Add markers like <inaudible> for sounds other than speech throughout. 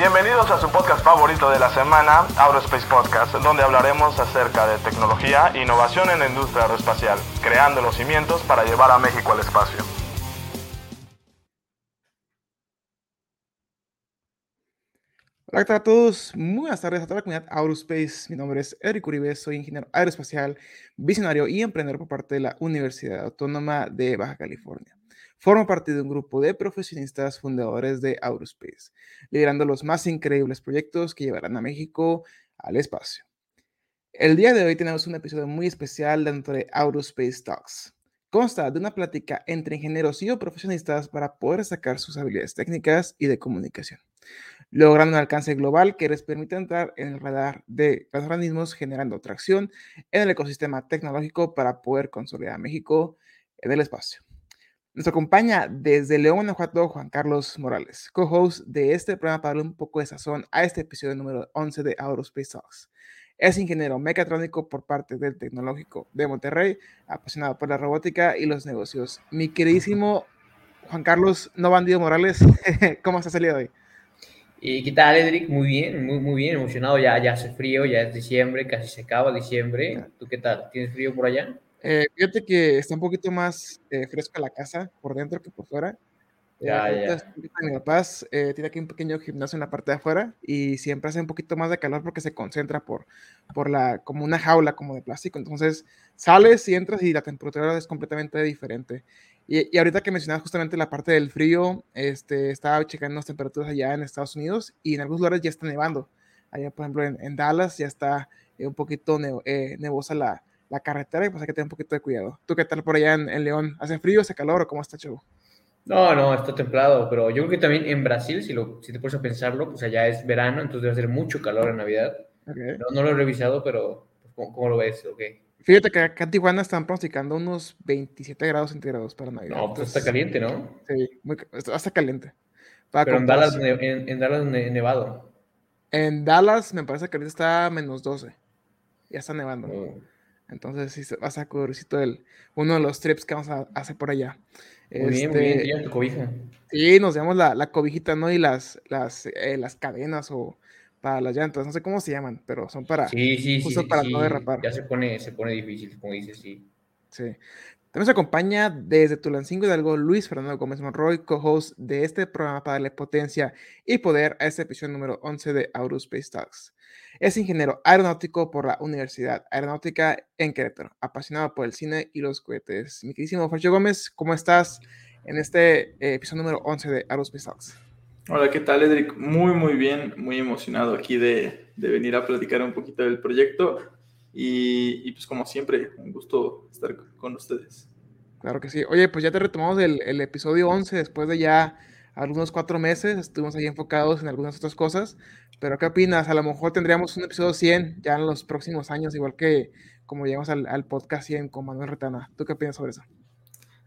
Bienvenidos a su podcast favorito de la semana, Aerospace Podcast, donde hablaremos acerca de tecnología e innovación en la industria aeroespacial, creando los cimientos para llevar a México al espacio. Hola a todos, muy buenas tardes a toda la comunidad Aerospace. Mi nombre es Eric Uribe, soy ingeniero aeroespacial, visionario y emprendedor por parte de la Universidad Autónoma de Baja California. Formo parte de un grupo de profesionistas fundadores de Aerospace, liderando los más increíbles proyectos que llevarán a México al espacio. El día de hoy tenemos un episodio muy especial dentro de Aerospace Talks. Consta de una plática entre ingenieros y profesionistas para poder sacar sus habilidades técnicas y de comunicación, logrando un alcance global que les permite entrar en el radar de los organismos generando tracción en el ecosistema tecnológico para poder consolidar a México en el espacio. Nos acompaña desde León, Guanajuato, Juan Carlos Morales, co-host de este programa para darle un poco de sazón a este episodio número 11 de Aerospace Talks. Es ingeniero mecatrónico por parte del Tecnológico de Monterrey, apasionado por la robótica y los negocios. Mi queridísimo Juan Carlos No Bandido Morales, <laughs> ¿cómo estás el día de hoy? ¿Y qué tal, Edric? Muy bien, muy, muy bien, emocionado. Ya, ya hace frío, ya es diciembre, casi se acaba diciembre. ¿Tú qué tal? ¿Tienes frío por allá? Eh, fíjate que está un poquito más eh, fresca la casa por dentro que por fuera. Eh, ya, ya. Mi papá eh, tiene aquí un pequeño gimnasio en la parte de afuera y siempre hace un poquito más de calor porque se concentra por, por la, como una jaula como de plástico. Entonces sales y entras y la temperatura es completamente diferente. Y, y ahorita que mencionabas justamente la parte del frío, este, estaba checando las temperaturas allá en Estados Unidos y en algunos lugares ya está nevando. Allá, por ejemplo, en, en Dallas ya está un poquito nevosa la, la carretera y pues hay que tener un poquito de cuidado. ¿Tú qué tal por allá en, León? ¿Hace frío, hace calor o cómo está, chavo? No, no, está templado, pero yo creo que también en Brasil, si, lo, si te pones a pensarlo, pues allá es verano, entonces debe hacer mucho calor en Navidad. No, no, lo he revisado, pero pues, ¿cómo, lo ves? Okay. Fíjate que acá en Tijuana están pronosticando unos 27 grados centígrados para Navidad. No, pues está caliente, ¿no? Sí, muy, está caliente. pero en Dallas, en, en Dallas, nevado. En Dallas me parece que ahorita está menos 12. Ya está nevando. Oh. Entonces, sí, vas a cubrircito el, uno de los trips que vamos a hacer por allá. Muy bien, muy bien, este, tu cobija. Sí, nos llamamos la, la, cobijita, ¿no? Y las, las, eh, las cadenas o para las llantas, no sé cómo se llaman, pero son para, sí, sí, justo sí, para no derrapar. Ya se pone, se pone difícil, como dices, sí. Sí. También se acompaña desde Tulancingo Hidalgo Luis Fernando Gómez Monroy, co-host de este programa para darle potencia y poder a este episodio número 11 de Aerospace Talks. Es ingeniero aeronáutico por la Universidad Aeronáutica en Querétaro, apasionado por el cine y los cohetes. Mi queridísimo Fercho Gómez, ¿cómo estás en este eh, episodio número 11 de Aerospace Talks? Hola, ¿qué tal, Edric? Muy, muy bien, muy emocionado aquí de, de venir a platicar un poquito del proyecto. Y, y, pues como siempre, un gusto estar con ustedes. Claro que sí. Oye, pues ya te retomamos el, el episodio 11 después de ya algunos cuatro meses, estuvimos ahí enfocados en algunas otras cosas, pero ¿qué opinas? A lo mejor tendríamos un episodio 100 ya en los próximos años, igual que como llegamos al, al podcast 100 con Manuel Retana. ¿Tú qué opinas sobre eso?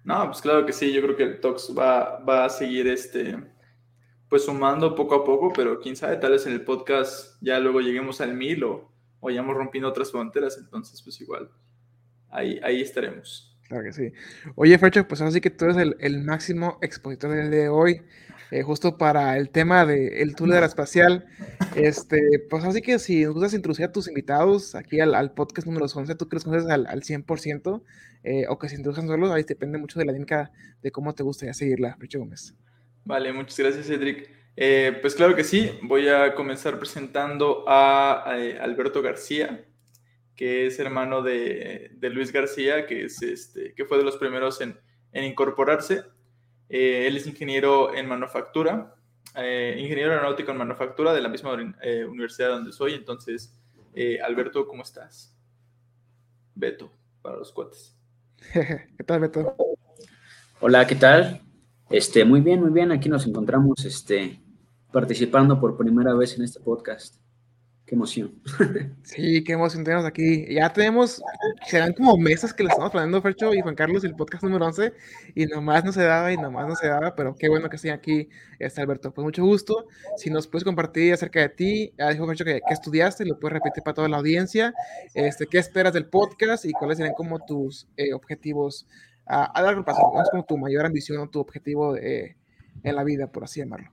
No, pues claro que sí, yo creo que el Talks va, va a seguir este, pues sumando poco a poco, pero quién sabe, tal vez en el podcast ya luego lleguemos al mil o vayamos rompiendo otras fronteras, entonces pues igual, ahí, ahí estaremos. Claro que sí. Oye, Fercho, pues así que tú eres el, el máximo expositor del día de hoy, eh, justo para el tema del de la espacial. Este, pues así que si nos gustas introducir a tus invitados aquí al, al podcast número 11, tú crees que conoces al, al 100%, eh, o que se introduzcan solos, ahí depende mucho de la dinámica de cómo te gustaría seguirla, Fercho Gómez. Vale, muchas gracias, Cedric. Eh, pues claro que sí, voy a comenzar presentando a, a Alberto García que es hermano de, de Luis García, que, es este, que fue de los primeros en, en incorporarse. Eh, él es ingeniero en manufactura, eh, ingeniero aeronáutico en manufactura de la misma eh, universidad donde soy. Entonces, eh, Alberto, ¿cómo estás? Beto, para los cuates. <laughs> ¿Qué tal, Beto? Hola, ¿qué tal? Este, muy bien, muy bien. Aquí nos encontramos este, participando por primera vez en este podcast. Qué emoción. <laughs> Sí, qué emoción tenemos aquí. Ya tenemos, serán como meses que le estamos planeando, Fercho y Juan Carlos, el podcast número 11, y nomás no se daba, y nomás no se daba, pero qué bueno que estén aquí, este Alberto. Pues mucho gusto. Si nos puedes compartir acerca de ti, ya dijo Fercho que, que estudiaste, lo puedes repetir para toda la audiencia, este, qué esperas del podcast y cuáles serían como tus eh, objetivos a, a largo plazo, es como tu mayor ambición o tu objetivo de, en la vida, por así llamarlo.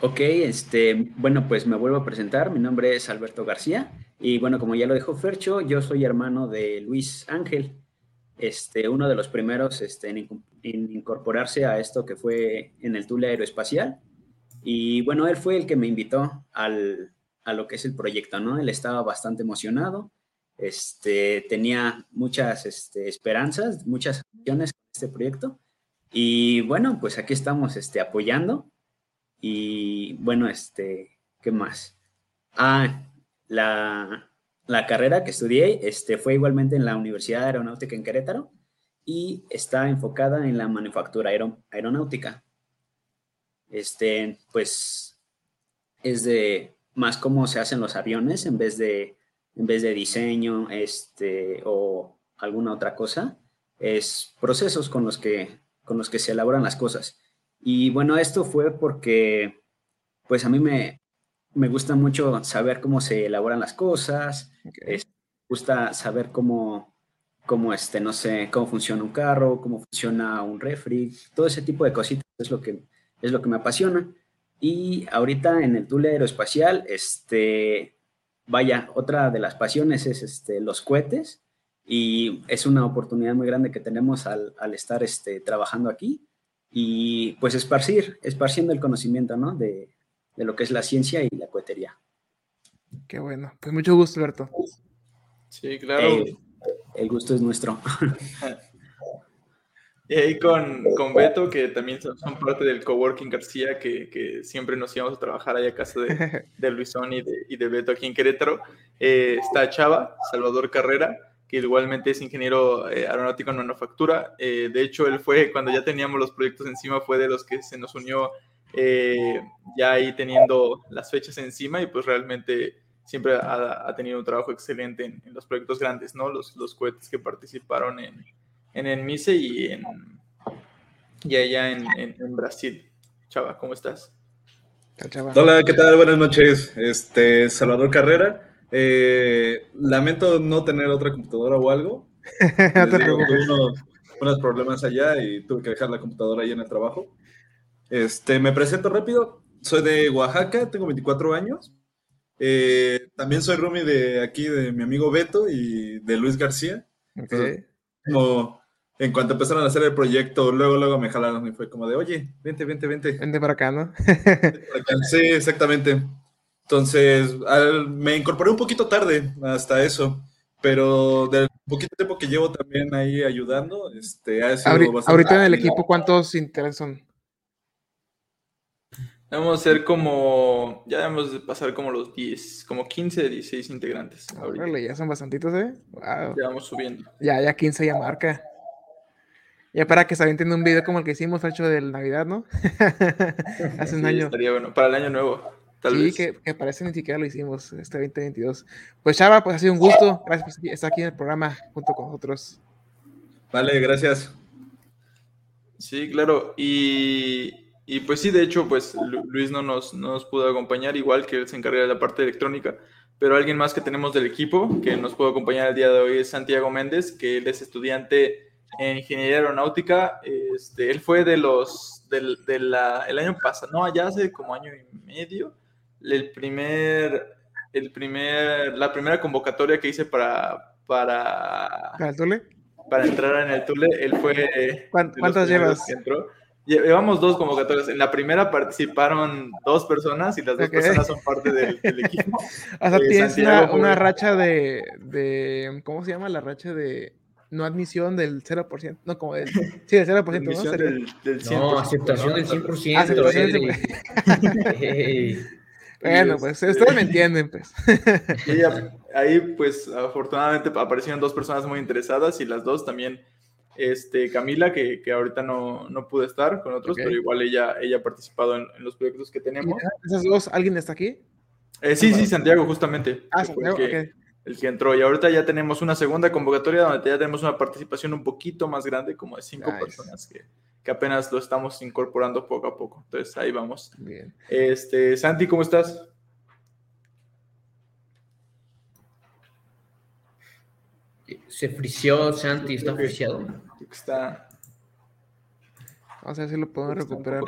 Ok, este, bueno, pues me vuelvo a presentar. Mi nombre es Alberto García y bueno, como ya lo dijo Fercho, yo soy hermano de Luis Ángel, este, uno de los primeros este, en, incorporarse a esto que fue en el Tule Aeroespacial. Y bueno, él fue el que me invitó al, a lo que es el proyecto, ¿no? Él estaba bastante emocionado, este, tenía muchas este, esperanzas, muchas acciones con este proyecto. Y bueno, pues aquí estamos este, apoyando. Y bueno, este, ¿qué más? Ah, la, la carrera que estudié este, fue igualmente en la Universidad Aeronáutica en Querétaro y está enfocada en la manufactura aeronáutica. Este, pues es de más cómo se hacen los aviones en vez de, en vez de diseño este, o alguna otra cosa. Es procesos con los, que, con los que se elaboran las cosas. Y bueno, esto fue porque pues a mí me, me gusta mucho saber cómo se elaboran las cosas, me gusta saber cómo, cómo, este, no sé, cómo funciona un carro, cómo funciona un refri, todo ese tipo de cositas es lo que, es lo que me apasiona. Y ahorita en el Tule Aeroespacial, este, vaya, otra de las pasiones es este, los cohetes. Y es una oportunidad muy grande que tenemos al, al estar este, trabajando aquí y pues esparcir, esparciendo el conocimiento, ¿no? De, de lo que es la ciencia y la cohetería. Qué bueno. Pues mucho gusto, Alberto. Sí, claro. el gusto es nuestro. <laughs> Y ahí con, con, Beto, que también son, parte del coworking García, que, que, siempre nos íbamos a trabajar ahí a casa de, <laughs> de Luisón y de, y de, Beto aquí en Querétaro. Eh, está Chava, Salvador Carrera, que igualmente es ingeniero eh, aeronáutico en manufactura. Eh, de hecho, él fue, cuando ya teníamos los proyectos encima, fue de los que se nos unió eh, ya ahí teniendo las fechas encima y pues realmente siempre ha, tenido un trabajo excelente en, los proyectos grandes, ¿no? Los, los cohetes que participaron en, en el MICE y, en, y allá en, en, Brasil. Chava, ¿cómo estás? Hola, ¿qué tal? Buenas noches. Este, Salvador Carrera. Eh, lamento no tener otra computadora o algo. <laughs> tuve unos, unos problemas allá y tuve que dejar la computadora ahí en el trabajo. Este, me presento rápido. Soy de Oaxaca, tengo 24 años. Eh, también soy roomie de aquí, de mi amigo Beto y de Luis García. como en cuanto empezaron a hacer el proyecto, luego, luego me jalaron y fue como de, oye, vente, vente, vente. Vente para acá, ¿no? sí, exactamente. Entonces, me incorporé un poquito tarde hasta eso, pero del poquito tiempo que llevo también ahí ayudando, este, ha sido Ahorita en el equipo, ¿cuántos interesan? son? Vamos a ser como, ya debemos de pasar como los 10, como 15, 16 integrantes. ya son bastantitos, ¿eh? Ya vamos subiendo. Ya, ya 15 ya marca. Ya para que se avienten un video como el que hicimos, hecho del Navidad, ¿no? <laughs> Hace un año. Estaría bueno, para el año nuevo. Tal sí, Que, que parece ni siquiera lo hicimos este 2022. Pues Chava, pues ha sido un gusto. Gracias por estar aquí en el programa junto con nosotros. Vale, gracias. Sí, claro. Y y pues sí, de hecho, pues Luis no nos, nos pudo acompañar, igual que él se encarga de la parte electrónica, pero alguien más que tenemos del equipo que nos puede acompañar el día de hoy es Santiago Méndez, que él es estudiante en ingeniería aeronáutica. Este, él fue de los del de la, el año pasado, no, allá hace como año y medio, el primer, el primer, la primera convocatoria que hice para para, ¿Para el Tule? Para entrar en el Tule, él fue. ¿Cuántas llevas? entró. Llevamos dos convocatorias. En la primera participaron dos personas y las dos personas son parte del, equipo. <laughs> O sea, eh, tienes una, racha de, de, ¿Cómo se llama? La racha de no admisión del 0%. No, como del. <laughs> Sí, del 0%. ¿no? Del, del 100%, no, aceptación del 100%. Aceptación <laughs> Bueno, pues ustedes me entienden, pues. <laughs> Y ahí, pues, afortunadamente aparecieron dos personas muy interesadas y las dos también este, Camila, que, que ahorita no, no, pude estar con otros, pero igual ella, ella ha participado en, los proyectos que tenemos. ¿Esas dos, alguien está aquí? Eh, sí, sí, Santiago, justamente. Ah, Santiago, que, el que entró. Y ahorita ya tenemos una segunda convocatoria donde ya tenemos una participación un poquito más grande, como de cinco personas que, que, apenas lo estamos incorporando poco a poco. Entonces ahí vamos. Bien. Este, Santi, ¿cómo estás? Se frició Santi, está friciado. Está. Vamos a ver si lo podemos recuperar.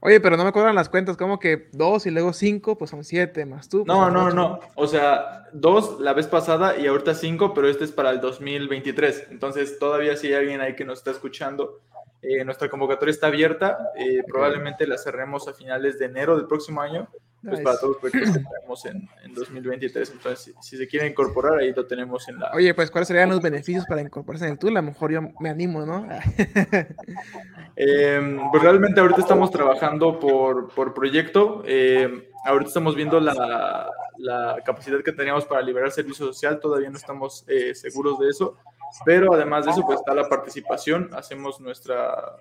Oye, pero no me cuadran las cuentas, como que dos y luego cinco, pues son siete más tú. no, pues no, no. O sea, dos la vez pasada y ahorita cinco, pero este es para el 2023. Entonces, todavía si hay alguien ahí que nos está escuchando, eh, nuestra convocatoria está abierta. Eh, probablemente la cerremos a finales de enero del próximo año pues para todos los proyectos que tenemos en, en 2023. Entonces, si, se quiere incorporar, ahí lo tenemos en la... Oye, pues, ¿cuáles serían los beneficios para incorporarse en el tool? A lo mejor yo me animo, ¿no? <laughs> eh, pues realmente ahorita estamos trabajando por, por proyecto. Eh, ahorita estamos viendo la, la, capacidad que teníamos para liberar servicio social. Todavía no estamos eh, seguros de eso. Pero además de eso, pues está la participación. Hacemos nuestra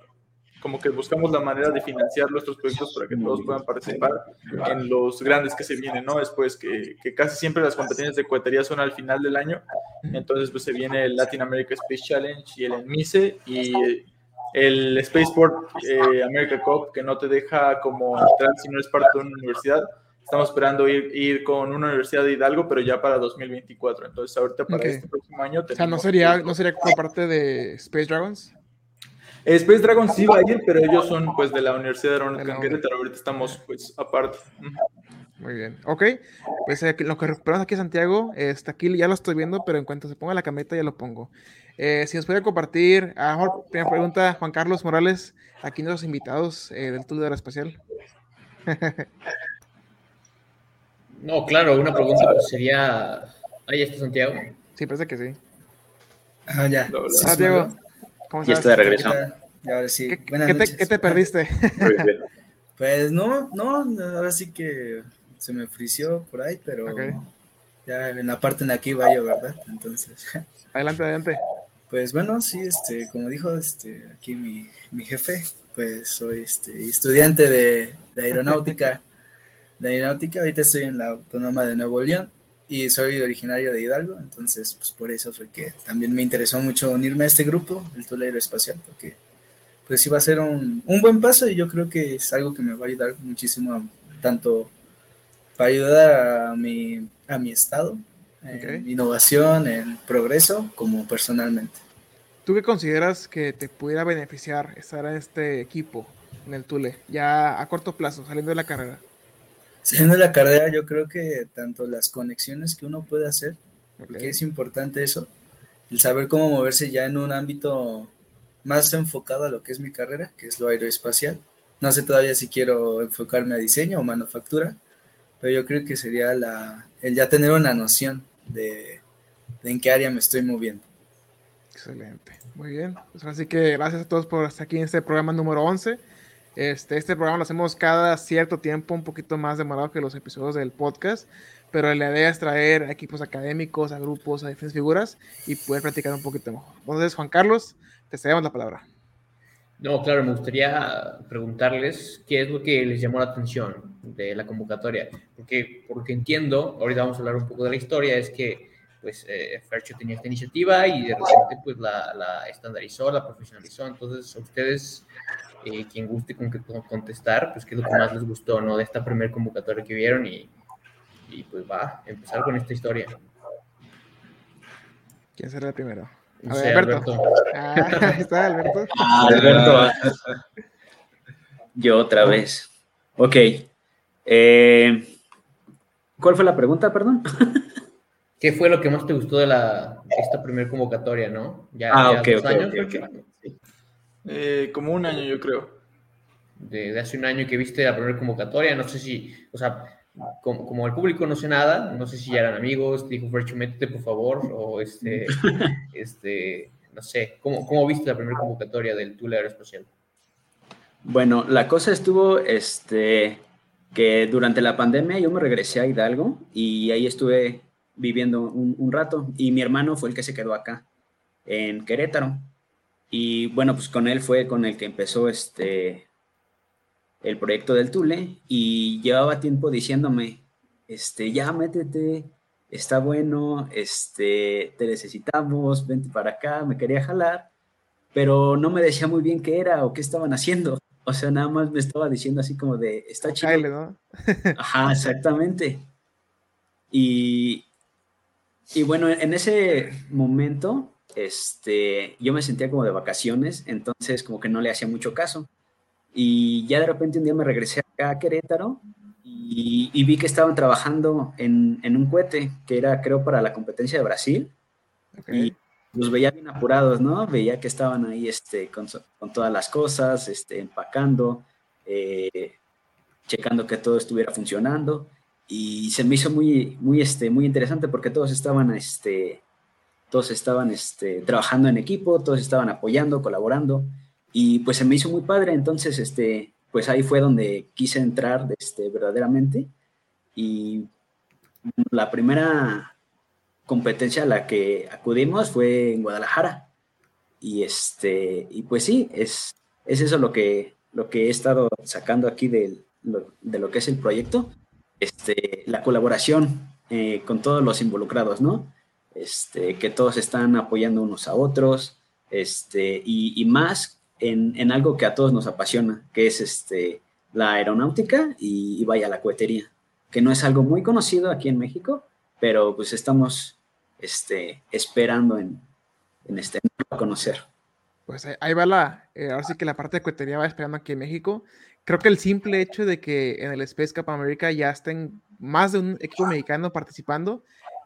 como que buscamos la manera de financiar nuestros proyectos para que todos puedan participar en los grandes que se vienen, ¿no? Después que, que casi siempre las competencias de cohetería son al final del año, entonces pues se viene el Latin America Space Challenge y el ENMISE y el Spaceport eh, America Cup que no te deja como entrar si no eres parte de una universidad. Estamos esperando ir, ir con una universidad de Hidalgo, pero ya para 2024. Entonces, ahorita para este próximo año. O sea, ¿no sería, ¿no sería como parte de Space Dragons? Space Dragon sí va a ir, pero ellos son pues de la Universidad de Aeronáutica en ahorita estamos pues aparte. Muy bien, ok, pues eh, lo que recuperamos aquí Santiago, está aquí ya lo estoy viendo, pero en cuanto se ponga la cameta ya lo pongo. Eh, si nos puede compartir, a mejor, primera pregunta, Juan Carlos Morales, aquí los invitados eh, del Tour de la Espacial. <laughs> no, claro, una pregunta pues, sería, ¿ahí está Santiago? Sí, parece que sí. Ah, ya. Santiago. ¿Cómo y estoy de regreso. sí. ¿Qué, ¿qué, te, perdiste? <laughs> <laughs> pues no, no, ahora sí que se me frició por ahí, pero ya en la parte en la que iba yo, ¿verdad? Entonces. <laughs> Adelante, adelante. Pues bueno, sí, este, como dijo este, aquí mi, mi jefe, pues soy este, estudiante de, de aeronáutica. de aeronáutica, ahorita estoy en la Autónoma de Nuevo León y soy originario de Hidalgo, entonces pues por eso fue que también me interesó mucho unirme a este grupo, el Tulero Espacial, porque pues iba a ser un, un, buen paso y yo creo que es algo que me va a ayudar muchísimo, tanto para ayudar a mi, a mi estado, en innovación, en progreso, como personalmente. ¿Tú qué consideras que te pudiera beneficiar estar en este equipo, en el Tule, ya a corto plazo, saliendo de la carrera? Siendo la carrera, yo creo que tanto las conexiones que uno puede hacer, porque es importante eso, el saber cómo moverse ya en un ámbito más enfocado a lo que es mi carrera, que es lo aeroespacial. No sé todavía si quiero enfocarme a diseño o manufactura, pero yo creo que sería la, el ya tener una noción de, en qué área me estoy moviendo. Excelente, muy bien. Pues así que gracias a todos por estar aquí en este programa número 11. Este, este programa lo hacemos cada cierto tiempo, un poquito más demorado que los episodios del podcast, pero la idea es traer a equipos académicos, a grupos, a diferentes figuras y poder practicar un poquito mejor. Entonces, Juan Carlos, te cedemos la palabra. No, claro, me gustaría preguntarles qué es lo que les llamó la atención de la convocatoria, porque porque entiendo, ahorita vamos a hablar un poco de la historia, es que pues eh, Fercho tenía esta iniciativa y de repente pues la, la estandarizó, la profesionalizó, entonces ustedes eh, quien guste con que contestar, pues qué es lo que más les gustó, ¿no? De esta primer convocatoria que vieron y, y pues va, empezar con esta historia. ¿Quién será el primero? A ver, Alberto. Ah, <laughs> está Alberto. Ah, Alberto. Yo otra vez. Ok. Eh, ¿Cuál fue la pregunta, perdón? <laughs> ¿Qué fue lo que más te gustó de la, esta primera convocatoria, no? Ya, ah, ok, ok, okay. Eh, como un año, yo creo. De, hace un año que viste la primera convocatoria, no sé si, o sea, como, el público no sé nada, no sé si ya eran amigos, te dijo Fercho, métete por favor, o este, <laughs> este, no sé, ¿cómo, ¿cómo viste la primera convocatoria del Tool Aeroespacial? Bueno, la cosa estuvo, este, que durante la pandemia yo me regresé a Hidalgo y ahí estuve viviendo un, un rato y mi hermano fue el que se quedó acá, en Querétaro. Y bueno, pues con él fue con el que empezó este el proyecto del Tule y llevaba tiempo diciéndome, este, ya métete, está bueno, este, te necesitamos, vente para acá, me quería jalar, pero no me decía muy bien qué era o qué estaban haciendo. O sea, nada más me estaba diciendo así como de, está chido. ¿no? <laughs> Ajá, exactamente. Y, y bueno, en ese momento este, yo me sentía como de vacaciones, entonces como que no le hacía mucho caso. Y ya de repente un día me regresé acá a Querétaro y, vi que estaban trabajando en, un cohete que era, creo, para la competencia de Brasil. Y los veía bien apurados, ¿no? Veía que estaban ahí este, con, todas las cosas, este, empacando, eh, checando que todo estuviera funcionando. Y se me hizo muy, muy, este, muy interesante porque todos estaban, este, todos estaban este, trabajando en equipo, todos estaban apoyando, colaborando. Y pues se me hizo muy padre. Entonces, este, pues ahí fue donde quise entrar este, verdaderamente. Y la primera competencia a la que acudimos fue en Guadalajara. Y, este, y pues sí, es, es eso lo que, lo que he estado sacando aquí de de lo que es el proyecto. Este, la colaboración eh, con todos los involucrados, ¿no? Este, que todos están apoyando unos a otros, este, y, y más en, algo que a todos nos apasiona, que es este, la aeronáutica y, vaya la cohetería, que no es algo muy conocido aquí en México, pero pues estamos este, esperando en, en este, conocer. Pues ahí va la, eh, ahora sí que la parte de cohetería va esperando aquí en México. Creo que el simple hecho de que en el Space Cup América ya estén más de un equipo mexicano participando,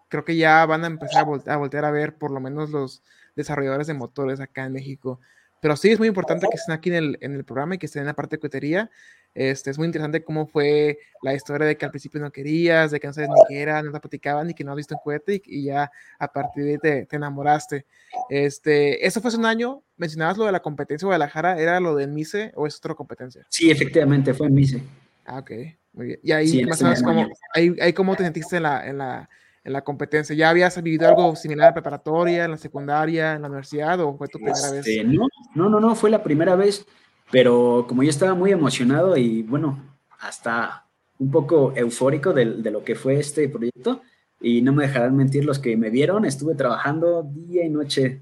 creo que ya van a empezar a, a voltear a ver por lo menos los desarrolladores de motores acá en México. Pero sí es muy importante que estén aquí en el, en el programa y que estén en la parte de cohetería. Este, es muy interesante cómo fue la historia de que al principio no querías, de que no sabes ni qué era, no te platicaban y que no has visto un cohete y, ya a partir de ahí te, te, enamoraste. Este, ¿Eso fue hace un año? ¿Mencionabas lo de la competencia de Guadalajara? ¿Era lo del MICE o es otra competencia? Sí, efectivamente, fue en MICE. Ah, ok, muy bien. Y ahí, más o menos, cómo, ahí, ahí, cómo te sentiste en la, en la en la competencia? ¿Ya habías vivido algo similar en preparatoria, en la secundaria, en la universidad o fue tu primera vez? Este, no, no, no, no, fue la primera vez, pero como yo estaba muy emocionado y bueno, hasta un poco eufórico de, lo que fue este proyecto y no me dejarán mentir los que me vieron, estuve trabajando día y noche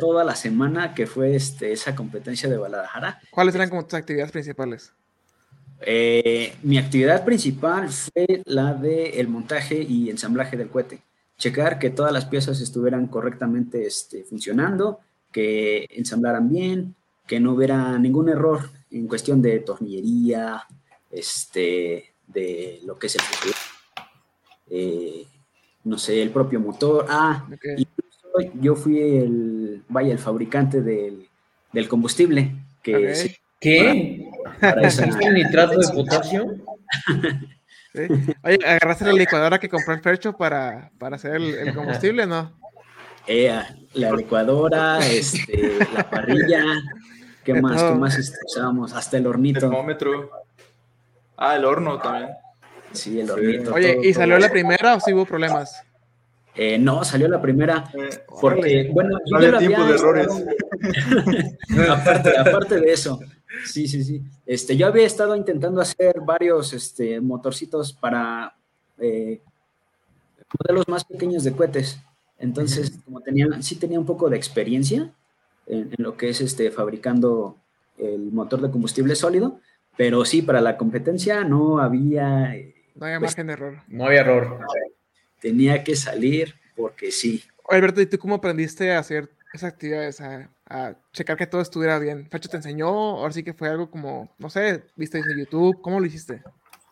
toda, la semana que fue este, esa competencia de Guadalajara. ¿Cuáles eran como tus actividades principales? Eh, mi actividad principal fue la de el montaje y ensamblaje del cohete. Checar que todas las piezas estuvieran correctamente este, funcionando, que ensamblaran bien, que no hubiera ningún error en cuestión de tornillería, este, de lo que es el eh, no sé, el propio motor. Ah, incluso yo fui el, vaya, el fabricante del, combustible. Que ¿Qué? ¿Para <laughs> el nitrato de potasio? <laughs> Oye, ¿agarraste la licuadora que compró el Fercho para, para hacer el, combustible, no? Eh, la licuadora, este, la <laughs> parrilla, ¿qué más? ¿Qué más usábamos? Hasta el hornito. El termómetro. Ah, el horno también. Sí, el hornito. Oye, ¿y salió la primera o sí hubo problemas? Eh, no, salió la primera. Eh, porque, bueno, no había tiempo de errores. aparte, aparte de eso, Sí, sí, sí. Este, yo había estado intentando hacer varios este, motorcitos para eh, modelos más pequeños de cohetes. Entonces, como tenía, sí tenía un poco de experiencia en, lo que es este, fabricando el motor de combustible sólido, pero sí, para la competencia no había... Eh, no había margen de error. No había error. Tenía que salir porque sí. Alberto, ¿y tú cómo aprendiste a hacer esas actividades? A a checar que todo estuviera bien. Facho te enseñó, ahora sí que fue algo como, no sé, viste en YouTube, ¿cómo lo hiciste?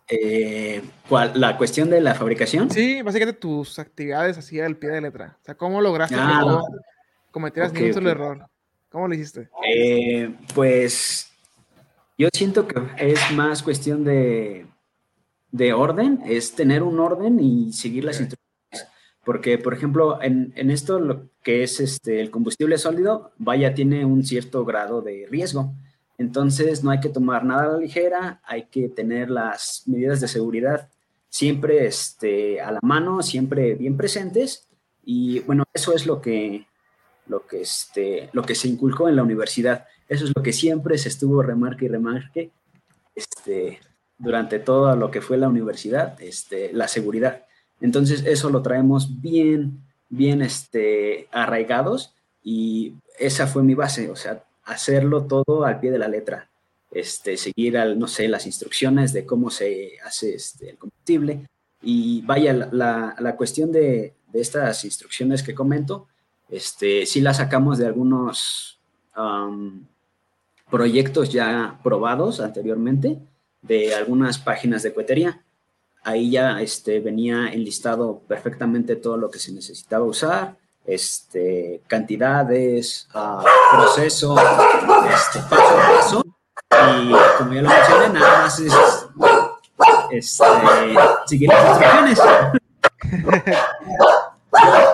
Eh, ¿cuál, ¿La cuestión de la fabricación? Sí, básicamente tus actividades así al pie de letra. O sea, ¿cómo lograste que ah, no cometieras ningún solo error? ¿Cómo lo hiciste? Eh, pues yo siento que es más cuestión de, de orden, es tener un orden y seguir las instrucciones porque, por ejemplo, en, esto lo que es este, el combustible sólido, vaya, tiene un cierto grado de riesgo. Entonces, no hay que tomar nada a la ligera, hay que tener las medidas de seguridad siempre este, a la mano, siempre bien presentes. Y bueno, eso es lo que, lo que, este, lo que se inculcó en la universidad. Eso es lo que siempre se estuvo remarque y remarque este, durante todo lo que fue la universidad, este, la seguridad. Entonces, eso lo traemos bien, bien este, arraigados y esa fue mi base, o sea, hacerlo todo al pie de la letra. Este, seguir, al, no sé, las instrucciones de cómo se hace este, el combustible. Y vaya, la, la, cuestión de, de, estas instrucciones que comento, este, sí las sacamos de algunos proyectos ya probados anteriormente de algunas páginas de cohetería. Ahí ya este, venía enlistado perfectamente todo lo que se necesitaba usar, este, cantidades, uh, proceso, este, paso a paso. Y como ya lo mencioné, nada más es este, seguir las instrucciones.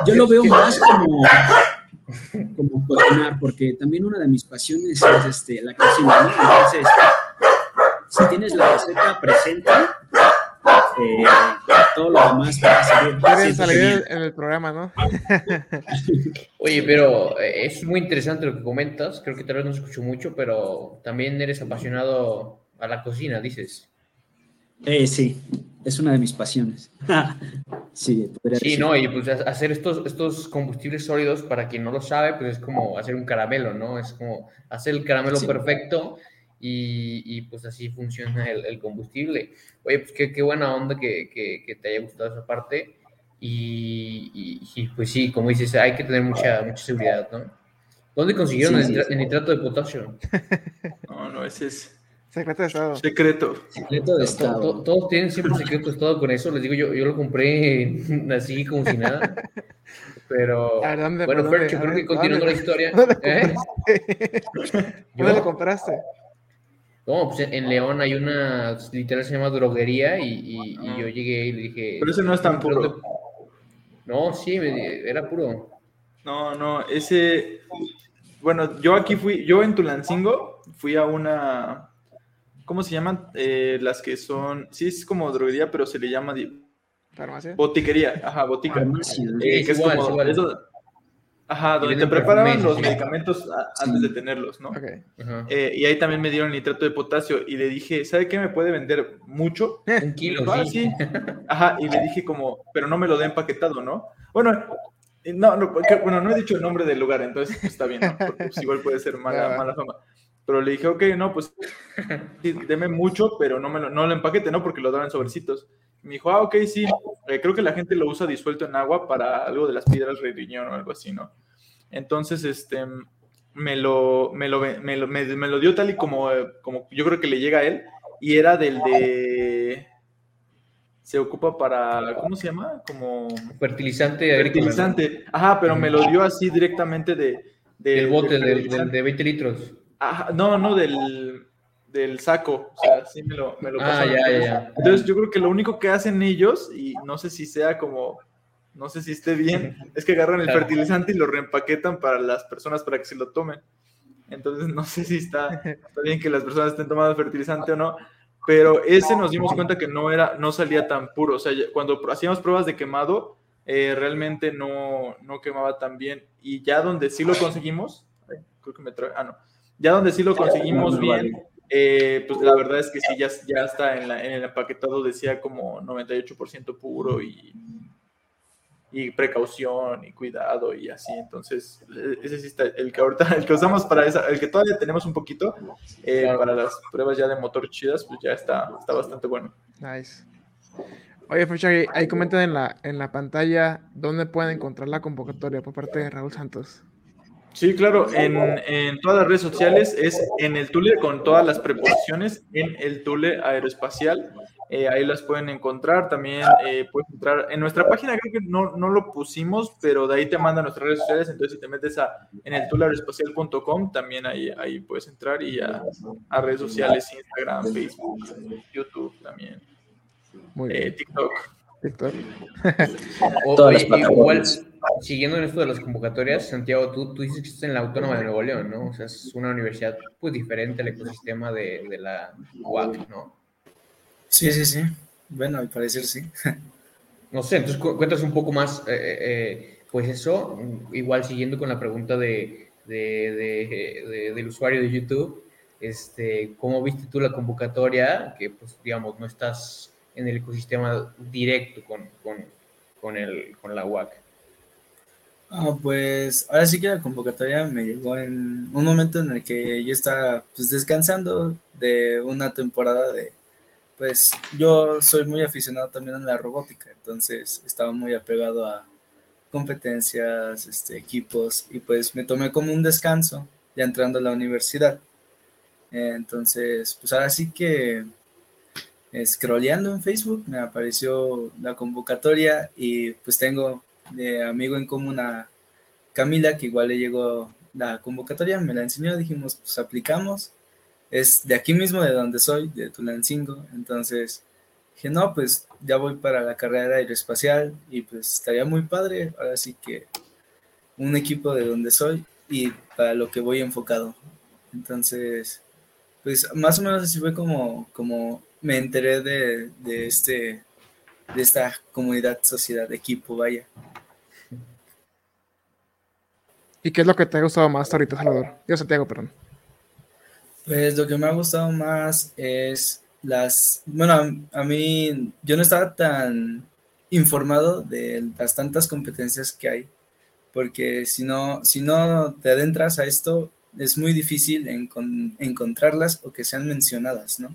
yo, lo veo más como, como cocinar, porque también una de mis pasiones es este, la cocina. Entonces, si tienes la receta presente, eh, todo lo demás va a salir. en el programa, ¿no? <laughs> Oye, pero eh, es muy interesante lo que comentas. Creo que tal vez no escucho mucho, pero también eres apasionado a la cocina, dices. Eh, sí, es una de mis pasiones. <laughs> sí, sí no, y pues hacer estos, estos combustibles sólidos, para quien no lo sabe, pues es como hacer un caramelo, ¿no? Es como hacer el caramelo perfecto y, pues así funciona el, combustible. Oye, pues qué, buena onda que, que, te haya gustado esa parte. Y, pues sí, como dices, hay que tener mucha, mucha seguridad, ¿no? ¿Dónde consiguieron el, nitrato de potasio? <laughs> No, no, ese es Secreto de Estado. Secreto. Secreto de Estado. Todos, tienen siempre secreto de Estado con eso. Les digo, yo, yo lo compré <laughs> así como si nada. Pero bueno, Fercho, creo que continuando la historia. ¿eh? ¿Dónde lo compraste? No, pues en León hay una, literal se llama droguería y, y, yo llegué y le dije... Pero ese no es tan puro. No, sí, era puro. No, no, ese... Bueno, yo aquí fui, yo en Tulancingo fui a una... ¿Cómo se llaman? Eh, las que son... Sí, es como droguería, pero se le llama... ¿Farmacia? Botiquería, ajá, botica. Eh, es, igual, es igual. Ajá, donde te preparaban los medicamentos antes de tenerlos, ¿no? Eh, y ahí también me dieron nitrato de potasio y le dije, ¿sabe qué me puede vender mucho? <laughs> Un kilo, ah, sí. Ajá, y le dije como, pero no me lo dé empaquetado, ¿no? Bueno, no, no, bueno, no he dicho el nombre del lugar, entonces pues, está bien, ¿no? Porque pues, igual puede ser mala, mala fama. Pero le dije, ok, no, pues <laughs> sí, deme mucho, pero no me lo, no lo empaquete, ¿no? Porque lo daban en sobrecitos. Me dijo, ah, ok, sí, eh, creo que la gente lo usa disuelto en agua para algo de las piedras de riñón o algo así, ¿no? Entonces, este, me lo, me lo, me lo, me, lo dio tal y como, como yo creo que le llega a él, y era del de... Se ocupa para, ¿cómo se llama? Como... Fertilizante Fertilizante. Ajá, pero me lo dio así directamente de... de el bote de, de 20 litros. Ajá, no, no, del del saco. O sea, sí me lo, me lo ah, ya, ya. Entonces, yo creo que lo único que hacen ellos, y no sé si sea como, no sé si esté bien, <laughs> es que agarran el fertilizante y lo reempaquetan para las personas para que se lo tomen. Entonces, no sé si está, bien que las personas estén tomando fertilizante o no, pero ese nos dimos cuenta que no era, no salía tan puro. O sea, cuando hacíamos pruebas de quemado, eh, realmente no, no quemaba tan bien. Y ya donde sí lo conseguimos, creo que me trae, ah, no, ya donde sí lo conseguimos bien, eh, pues la verdad es que sí, ya, ya está en, el empaquetado, decía como 98% puro y, y precaución y cuidado y así. Entonces, e, ese sí está, el que ahorita, el que usamos para esa, el que todavía tenemos un poquito eh, para las pruebas ya de motor chidas, pues ya está, está bastante bueno. Nice. Oye, Fecha, ahí comentan en la, en la pantalla dónde pueden encontrar la convocatoria por parte de Raúl Santos. Sí, claro, en, en, todas las redes sociales es en el Tule con todas las preposiciones en el Tule Aeroespacial. Eh, ahí las pueden encontrar. También eh, puedes entrar en nuestra página, creo que no, no, lo pusimos, pero de ahí te mandan nuestras redes sociales. Entonces, si te metes a, en el tuleaeroespacial.com, también ahí, ahí puedes entrar y a, a redes sociales, Instagram, Facebook, YouTube también, Muy eh, TikTok. TikTok. <laughs> igual, siguiendo en esto de las convocatorias, Santiago, tú, tú dices que estás en la Autónoma de Nuevo León, ¿no? O sea, es una universidad pues diferente al ecosistema de, de la UAC, ¿no? Sí, sí, sí. Bueno, al parecer sí. <laughs> no sé, entonces cuéntanos un poco más, eh, eh, eh, pues eso, igual siguiendo con la pregunta de, de, del usuario de YouTube, este, ¿cómo viste tú la convocatoria? Que pues digamos, no estás en el ecosistema directo con, con, con, el, con la UAC. Ah, pues ahora sí que la convocatoria me llegó en un momento en el que yo estaba pues descansando de una temporada de, pues yo soy muy aficionado también a la robótica, entonces estaba muy apegado a competencias, este, equipos y pues me tomé como un descanso ya entrando a la universidad. entonces, pues ahora sí que scrolleando en Facebook me apareció la convocatoria y pues tengo de amigo en común a Camila que igual le llegó la convocatoria, me la enseñó, dijimos pues aplicamos, es de aquí mismo de donde soy, de Tulancingo, entonces dije no, pues ya voy para la carrera aeroespacial y pues estaría muy padre, ahora sí que un equipo de donde soy y para lo que voy enfocado. Entonces, pues más o menos así fue como, como me enteré de, de, este, de esta comunidad, sociedad, equipo, vaya. ¿Y qué es lo que te ha gustado más ahorita, Salvador? Yo, Santiago, perdón. Pues lo que me ha gustado más es las, bueno, a, mí yo no estaba tan informado de las tantas competencias que hay, porque si no, si no te adentras a esto, es muy difícil encontrarlas o que sean mencionadas, ¿no?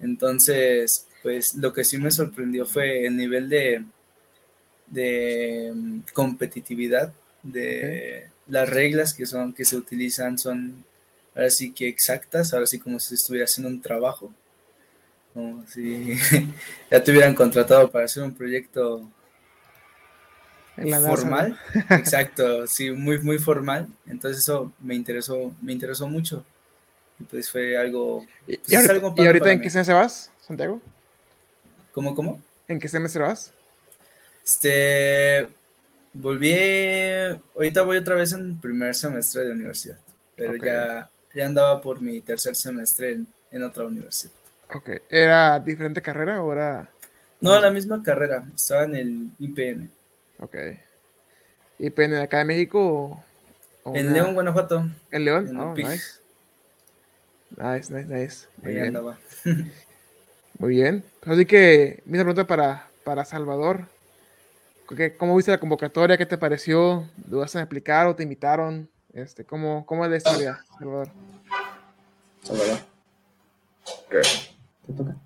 Entonces, pues lo que sí me sorprendió fue el nivel de, de mm, competitividad, de las reglas que son, que se utilizan son ahora sí que exactas, ahora sí como si estuviera haciendo un trabajo, como si <laughs> ya te hubieran contratado para hacer un proyecto formal, <laughs> exacto, sí, muy, muy formal, entonces eso me interesó, me interesó mucho. Y pues fue algo. ¿Y, pues, ahorita, en qué semestre vas, Santiago? ¿Cómo, cómo? ¿En qué semestre vas? Este. Volví. Ahorita voy otra vez en primer semestre de universidad. Pero ya, ya andaba por mi tercer semestre en, otra universidad. Ok. ¿Era diferente carrera o era.? No, la misma carrera. Estaba en el IPN. Ok. ¿IPN de acá de México? O, en León, Guanajuato. ¿En León? En oh, nice. Nice, nice, nice. Muy bien. <laughs> Muy bien. Así que, mi pregunta para, para Salvador. ¿Cómo viste la convocatoria? ¿Qué te pareció? ¿Dudas en aplicar o te invitaron? Este, ¿cómo, ¿Cómo es la historia, Salvador? Salvador. ¿Qué? ¿Te toca?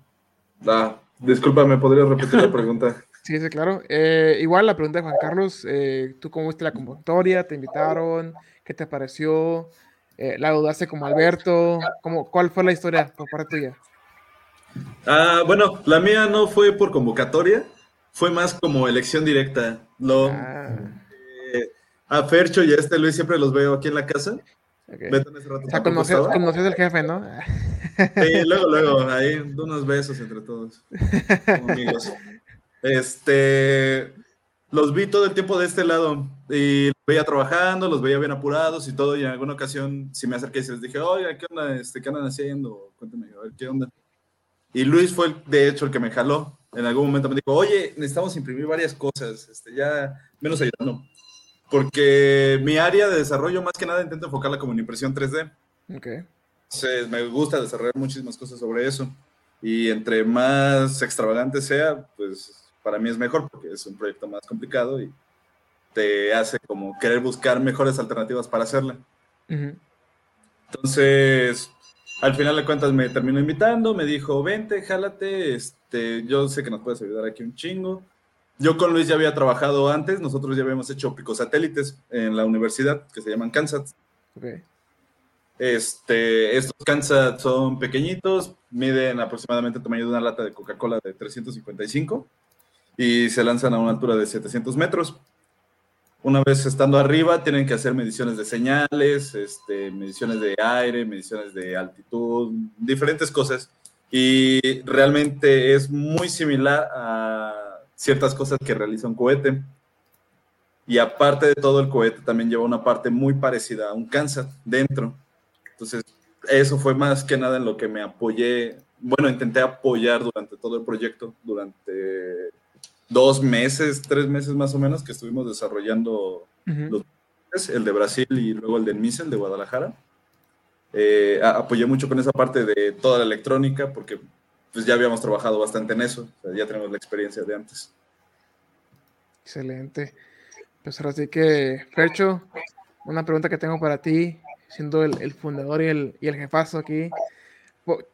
Ah, disculpa, ¿me podrías repetir la pregunta? <laughs> Sí, sí, claro. Eh, igual la pregunta de Juan Carlos, eh, ¿tú cómo viste la convocatoria? ¿Te invitaron? ¿Qué te pareció? Eh, la dudaste como Alberto? ¿Cómo, ¿Cuál fue la historia por parte tuya? Ah, bueno, la mía no fue por convocatoria, fue más como elección directa. Lo, ah. eh, a Fercho y a este Luis siempre los veo aquí en la casa. Okay. o sea, conoces, conoces al jefe, ¿no? Sí, luego, luego, ahí unos besos entre todos. amigos. <laughs> Este, los vi todo el tiempo de este lado y los veía trabajando, los veía bien apurados y todo. Y en alguna ocasión, si me acerqué y les dije, oye, ¿qué onda? Este, ¿Qué andan haciendo? Cuéntame, a ver, ¿qué onda? Y Luis fue, de hecho, el que me jaló. En algún momento me dijo, oye, necesitamos imprimir varias cosas, este, ya menos ayudando. Porque mi área de desarrollo, más que nada, intento enfocarla como en impresión 3D. Ok. Entonces, me gusta desarrollar muchísimas cosas sobre eso. Y entre más extravagante sea, pues para mí es mejor porque es un proyecto más complicado y te hace como querer buscar mejores alternativas para hacerla. Entonces, al final de cuentas me terminó invitando, me dijo, vente, jálate, este, yo sé que nos puedes ayudar aquí un chingo. Yo con Luis ya había trabajado antes, nosotros ya habíamos hecho picosatélites en la universidad que se llaman Kansas. Este, estos Kansas son pequeñitos, miden aproximadamente el tamaño de una lata de Coca-Cola de 355 y se lanzan a una altura de 700 metros. Una vez estando arriba, tienen que hacer mediciones de señales, este, mediciones de aire, mediciones de altitud, diferentes cosas. Y realmente es muy similar a ciertas cosas que realiza un cohete. Y aparte de todo, el cohete también lleva una parte muy parecida a un cáncer dentro. Entonces, eso fue más que nada en lo que me apoyé, bueno, intenté apoyar durante todo el proyecto, durante dos meses, tres meses más o menos que estuvimos desarrollando los el de Brasil y luego el de MISEL de Guadalajara. Eh, apoyé mucho con esa parte de toda la electrónica porque pues ya habíamos trabajado bastante en eso, ya tenemos la experiencia de antes. Excelente. Pues ahora sí que, Fercho, una pregunta que tengo para ti, siendo el, fundador y el, y el, jefazo aquí.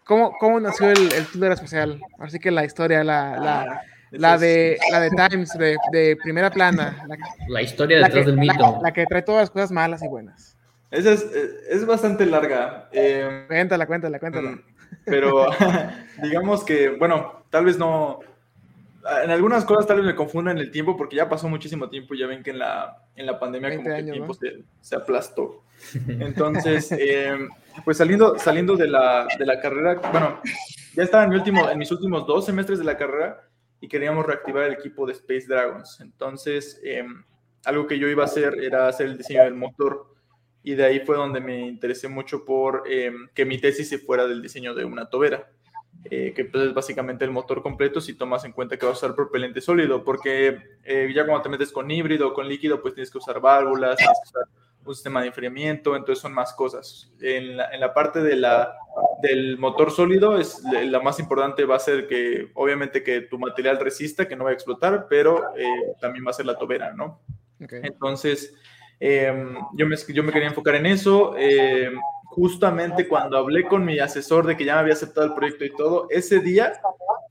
¿Cómo, cómo nació el, el Tour Especial? Así que la historia, la, la, la de, la de Times, de, primera plana. La, historia detrás del mito. La, que trae todas las cosas malas y buenas. Esa es, es bastante larga. Eh, cuéntala, cuéntala, cuéntala. Mm, pero <laughs> digamos que, bueno, tal vez no, en algunas cosas tal vez me confundan el tiempo porque ya pasó muchísimo tiempo. Ya ven que en la, en la pandemia como que el tiempo se, se, aplastó. <laughs> Entonces, eh, pues saliendo, saliendo de, la, de la carrera, bueno, ya estaba en, mi último, en mis últimos dos semestres de la carrera y queríamos reactivar el equipo de Space Dragons. Entonces, eh, algo que yo iba a hacer era hacer el diseño del motor y de ahí fue donde me interesé mucho por eh, que mi tesis se fuera del diseño de una tobera. Eh, que pues es básicamente el motor completo si tomas en cuenta que vas a usar propelente sólido, porque eh, ya cuando te metes con híbrido o con líquido, pues tienes que usar válvulas, tienes que usar un sistema de enfriamiento, entonces son más cosas. En la, en la parte de la, del motor sólido, es la más importante va a ser que, obviamente, que tu material resista, que no vaya a explotar, pero eh, también va a ser la tobera, ¿no? Entonces, em, yo, me, yo me quería enfocar en eso. Eh, justamente cuando hablé con mi asesor de que ya me había aceptado el proyecto y todo, ese día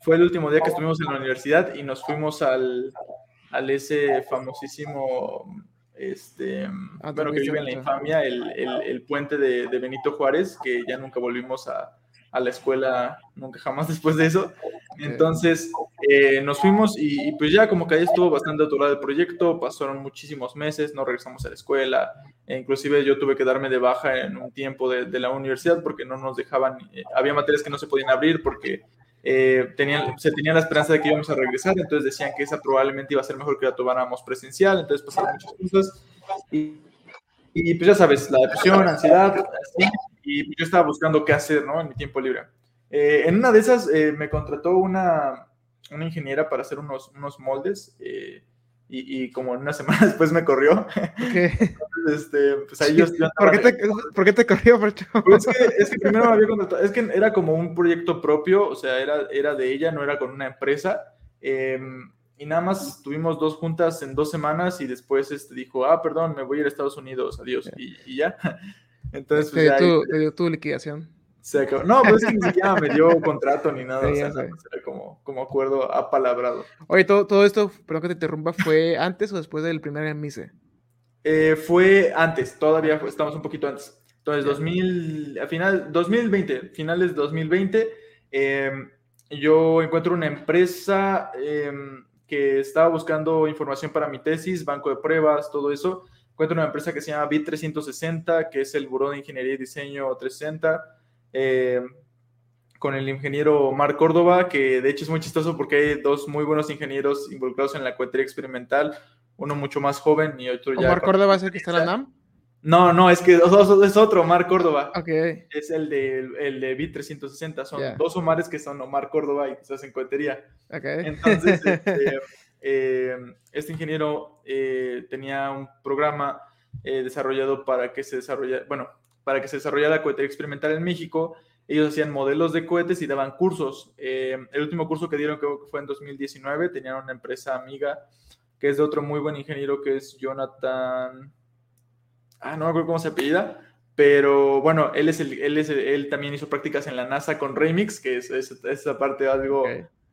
fue el último día que estuvimos en la universidad y nos fuimos al, al ese famosísimo, este, ah, bueno, que vive en la infamia, el, el, el puente de, de Benito Juárez, que ya nunca volvimos a, a la escuela nunca jamás <laughs> después de eso. Entonces eh, nos fuimos y, pues ya como que ahí estuvo bastante aturado el proyecto, pasaron muchísimos meses, no regresamos a la escuela, e inclusive yo tuve que darme de baja en un tiempo de, la universidad porque no nos dejaban, eh, había materias que no se podían abrir porque eh, tenían, se tenía la esperanza de que íbamos a regresar, entonces decían que esa probablemente iba a ser mejor que la tomáramos presencial, entonces pasaron muchas cosas y, y pues ya sabes, la depresión, ansiedad, así, y yo estaba buscando qué hacer, ¿no? En mi tiempo libre. Eh, en una de esas eh, me contrató una, una, ingeniera para hacer unos, unos moldes eh, y, y, como una semana <laughs> después me corrió. ¿Qué? Este, pues ahí yo, ¿Por, qué te, <laughs> ¿Por qué te corrió, Pues es, que, es que primero me había contratado, es que era como un proyecto propio, o sea, era, era de ella, no era con una empresa. Em, y nada más tuvimos dos juntas en dos semanas y después este dijo, ah, perdón, me voy a ir a Estados Unidos, adiós, y, y ya. <laughs> Entonces, pues, te, dio tu, liquidación. No, pues es que ni siquiera me dio contrato ni nada. <laughs> o sea, como, como acuerdo apalabrado. Oye, todo, todo esto, perdón que te interrumpa, ¿fue antes o después del primer MICE? Eh, fue antes, todavía estamos un poquito antes. Entonces, 2000, a final, 2020, finales de 2020, em, yo encuentro una empresa em, que estaba buscando información para mi tesis, banco de pruebas, todo eso. Encuentro una empresa que se llama Bit 360, que es el Buró de Ingeniería y Diseño 360, eh, con el ingeniero Mar Córdoba, que de hecho es muy chistoso porque hay dos muy buenos ingenieros involucrados en la cohetería experimental, uno mucho más joven y otro ya... ¿Mar Córdoba es el que está en la NAM? No, no, es que es otro, Omar Córdoba. Ok. Es el de, el de Bit 360. Son dos Omares que son Omar Córdoba y se hacen cohetería. Ok. Entonces, <laughs> este, eh, este ingeniero eh, tenía un programa eh, desarrollado para que se desarrollara, bueno, para que se desarrollara la cohetería experimental en México. Ellos hacían modelos de cohetes y daban cursos. el último curso que dieron creo que fue en 2019. Tenían una empresa amiga que es de otro muy buen ingeniero que es Jonathan. Ah, no me acuerdo cómo se apellida. Pero bueno, él, es el, él, es él también hizo prácticas en la NASA con Remix, que es, esa parte algo,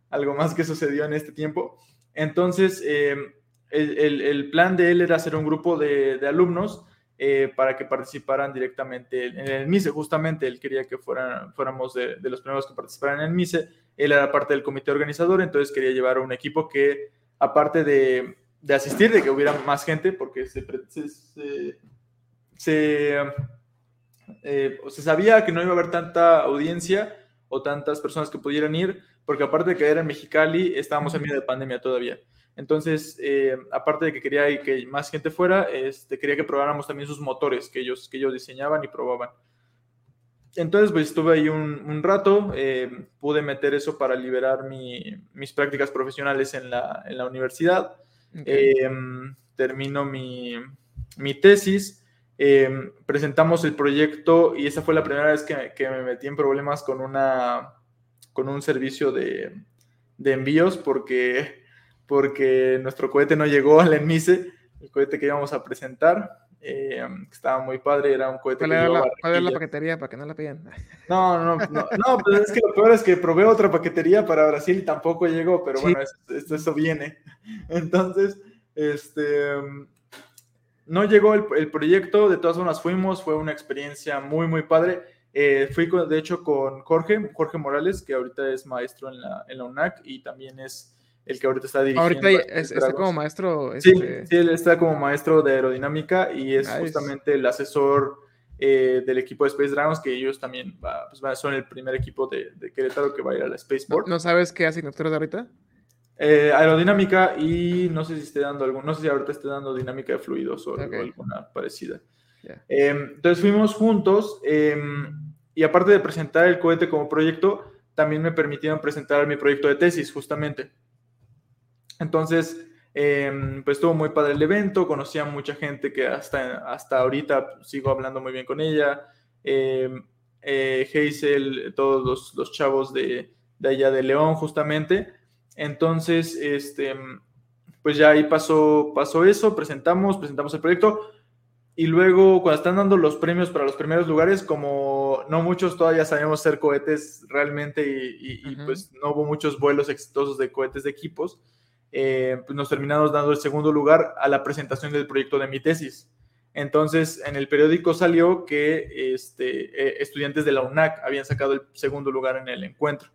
algo más que sucedió en este tiempo. Entonces, eh, el, plan de él era hacer un grupo de, alumnos eh, para que participaran directamente en el MISE. Justamente él quería que fueran, fuéramos de, los primeros que participaran en el MISE. Él era parte del comité organizador, entonces quería llevar a un equipo que, aparte de, asistir, de que hubiera más gente, porque se, eh, se sabía que no iba a haber tanta audiencia o tantas personas que pudieran ir, porque aparte de que era en Mexicali, estábamos en medio de pandemia todavía. Entonces, eh, aparte de que quería que más gente fuera, este, quería que probáramos también sus motores que ellos, que ellos diseñaban y probaban. Entonces, pues estuve ahí un, rato, eh, pude meter eso para liberar mis prácticas profesionales en la, en la universidad. Em, termino mi, mi tesis, em, presentamos el proyecto y esa fue la primera vez que, que me metí en problemas con una con un servicio de, envíos porque, porque nuestro cohete no llegó al ENMISE, el cohete que íbamos a presentar. Eh, estaba muy padre, era un cohete ¿Cuál era, la, la, paquetería para que no la? <laughs> No, no, no, no, pero es que lo peor es que probé otra paquetería para Brasil y tampoco llegó, pero bueno, esto, esto, viene. Entonces, este, no llegó el, proyecto, de todas formas fuimos, fue una experiencia muy, muy padre. Eh, fui de hecho con Jorge, Jorge Morales, que ahorita es maestro en la, en la UNAC y también es el que ahorita está dirigiendo. Ahorita está como maestro. Sí, este sí, él está como maestro de aerodinámica y es justamente el asesor eh, del equipo de Space Dragons, que ellos también pues, son el primer equipo de, de, Querétaro que va a ir a la Spaceport. ¿No sabes qué asignatura de ahorita? Eh, aerodinámica y no sé si esté dando algún, no sé si ahorita esté dando dinámica de fluidos o, alguna parecida. Em, entonces fuimos juntos em, y aparte de presentar el cohete como proyecto, también me permitieron presentar mi proyecto de tesis justamente. Entonces, em, pues estuvo muy padre el evento, conocí a mucha gente que hasta, hasta ahorita sigo hablando muy bien con ella. Eh, Hazel, todos los, los chavos de, de allá de León justamente. Entonces, este, pues ya ahí pasó, pasó eso, presentamos, presentamos el proyecto. Y luego, cuando están dando los premios para los primeros lugares, como no muchos todavía sabíamos hacer cohetes realmente y, pues no hubo muchos vuelos exitosos de cohetes de equipos, eh, pues nos terminamos dando el segundo lugar a la presentación del proyecto de mi tesis. Entonces, en el periódico salió que este, eh, estudiantes de la UNAC habían sacado el segundo lugar en el encuentro.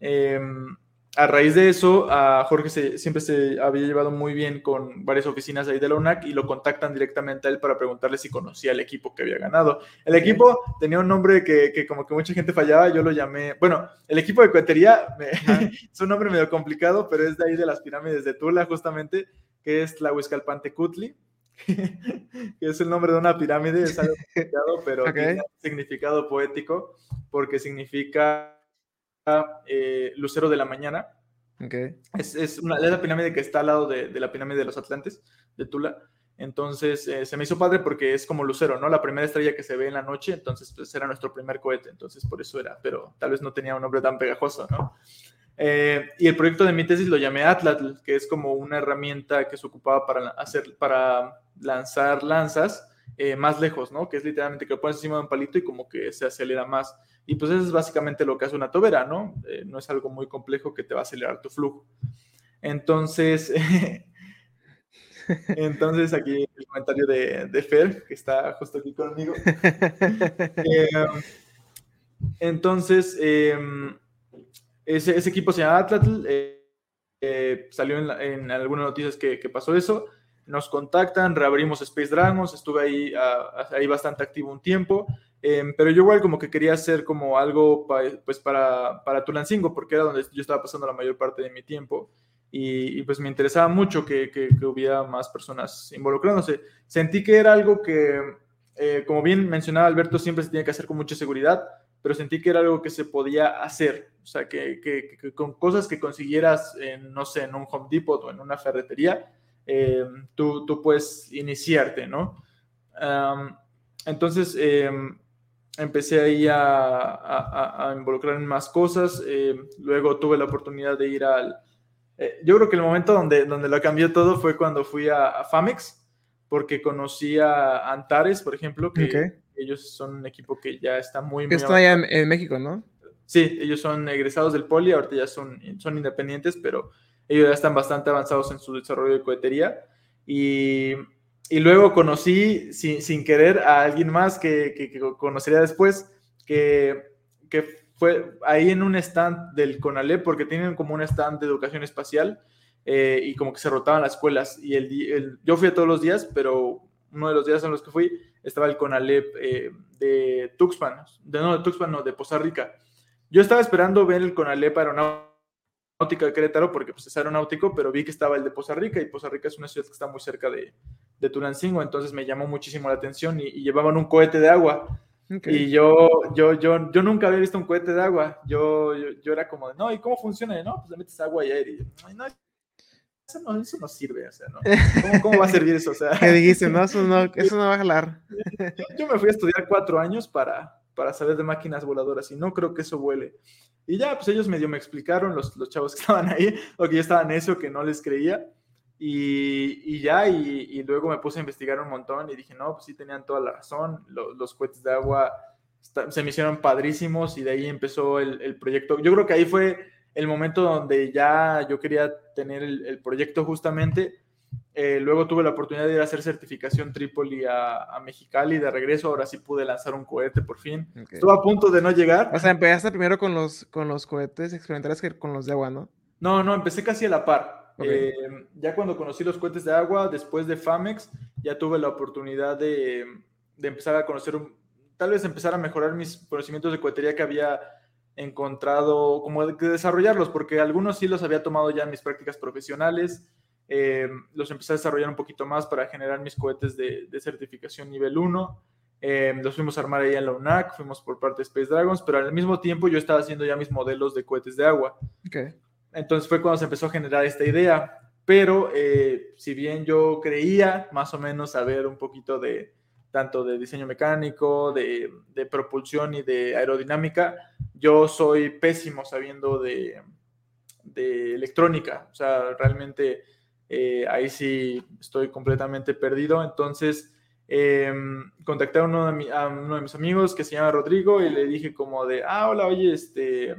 Em, a raíz de eso, a Jorge siempre se había llevado muy bien con varias oficinas ahí de la UNAC y lo contactan directamente a él para preguntarle si conocía el equipo que había ganado. El equipo tenía un nombre que, como que mucha gente fallaba, yo lo llamé, bueno, el equipo de cohetería es <laughs> un nombre medio complicado, pero es de ahí de las pirámides de Tula justamente, que es la Huizcalpantecutli, <laughs> que es el nombre de una pirámide, es algo complicado, pero <laughs> tiene un significado poético porque significa eh, Lucero de la Mañana. Es, es, una, la pirámide que está al lado de, la pirámide de los Atlantes, de Tula. Entonces eh, se me hizo padre porque es como Lucero, ¿no? La primera estrella que se ve en la noche, entonces pues era nuestro primer cohete, entonces por eso era, pero tal vez no tenía un nombre tan pegajoso, ¿no? Eh, y el proyecto de mi tesis lo llamé Atlatl, que es como una herramienta que se ocupaba para, hacer, para lanzar lanzas más lejos, ¿no? Que es literalmente que lo pones encima de un palito y como que se acelera más. Y pues eso es básicamente lo que hace una tobera, ¿no? Eh, no es algo muy complejo que te va a acelerar tu flujo. Entonces, <laughs> entonces aquí el comentario de, de, Fer, que está justo aquí conmigo. <laughs> Em, entonces, em, ese, ese, equipo se llama Atlatl. Eh, eh, salió en, en, algunas noticias que, que, pasó eso. Nos contactan, reabrimos Space Dragons, estuve ahí, ahí bastante activo un tiempo. Em, pero yo igual como que quería hacer como algo pues para, para Tulancingo, porque era donde yo estaba pasando la mayor parte de mi tiempo. Y, pues me interesaba mucho que, que, hubiera más personas involucrándose. Sentí que era algo que, eh, como bien mencionaba Alberto, siempre se tiene que hacer con mucha seguridad, pero sentí que era algo que se podía hacer. O sea, que, que con cosas que consiguieras, en, no sé, en un Home Depot o en una ferretería, em, tú, tú, puedes iniciarte, ¿no? entonces, em, empecé ahí a, a, involucrar en más cosas. Eh, luego tuve la oportunidad de ir al... Eh, yo creo que el momento donde, donde lo cambió todo fue cuando fui a, Famex, porque conocí a Antares, por ejemplo, que ellos son un equipo que ya está muy... muy está allá en, México, ¿no? Sí, ellos son egresados del Poli, ahorita ya son, son independientes, pero ellos ya están bastante avanzados en su desarrollo de cohetería. Y y luego conocí sin, sin, querer a alguien más que, que, conocería después, que, que, fue ahí en un stand del CONALEP, porque tienen como un stand de educación espacial eh, y como que se rotaban las escuelas. Y el, el, yo fui a todos los días, pero uno de los días en los que fui estaba el CONALEP eh, de Tuxpan, de, no, de Tuxpan, no, de Poza Rica. Yo estaba esperando ver el CONALEP aeronáutico de Querétaro porque pues, es aeronáutico, pero vi que estaba el de Poza Rica y Poza Rica es una ciudad que está muy cerca de, de Tulancingo, entonces me llamó muchísimo la atención y, llevaban un cohete de agua. Y yo, yo, yo, yo nunca había visto un cohete de agua. Yo, yo, era como, no, ¿y cómo funciona? No, pues le metes agua y aire. Y no, eso no, eso no sirve, o sea, ¿no? ¿Cómo, ¿Cómo, va a servir eso? O sea, <laughs> ¿Qué dijiste? No, eso no, <laughs> eso no va a jalar. Yo, yo, me fui a estudiar cuatro años para, para saber de máquinas voladoras y no creo que eso vuele. Y ya, pues ellos medio me explicaron, los, los chavos que estaban ahí, o que yo estaba eso, que no les creía. Y, y ya, y, y, luego me puse a investigar un montón y dije, no, pues sí tenían toda la razón, los, los cohetes de agua se me hicieron padrísimos y de ahí empezó el, el, proyecto. Yo creo que ahí fue el momento donde ya yo quería tener el, el proyecto justamente Eh, luego tuve la oportunidad de ir a hacer certificación Trípoli a, a, Mexicali. De regreso, ahora sí pude lanzar un cohete por fin. Estuve a punto de no llegar. O sea, empezaste primero con los, con los cohetes experimentales que con los de agua, ¿no? No, no, empecé casi a la par. Eh, ya cuando conocí los cohetes de agua, después de FAMEX, ya tuve la oportunidad de, de empezar a conocer, un, tal vez empezar a mejorar mis conocimientos de cohetería que había encontrado, como de, desarrollarlos, porque algunos sí los había tomado ya en mis prácticas profesionales, eh, los empecé a desarrollar un poquito más para generar mis cohetes de, de certificación nivel 1. Eh, los fuimos a armar ahí en la UNAC, fuimos por parte de Space Dragons, pero al mismo tiempo yo estaba haciendo ya mis modelos de cohetes de agua. Okay. Entonces fue cuando se empezó a generar esta idea. Pero eh, si bien yo creía más o menos saber un poquito de tanto de diseño mecánico, de, de propulsión y de aerodinámica, yo soy pésimo sabiendo de, de electrónica. O sea, realmente eh, ahí sí estoy completamente perdido. Entonces, eh, contacté a uno, de mi, a uno, de mis amigos que se llama Rodrigo y le dije como de, ah, hola, oye, este,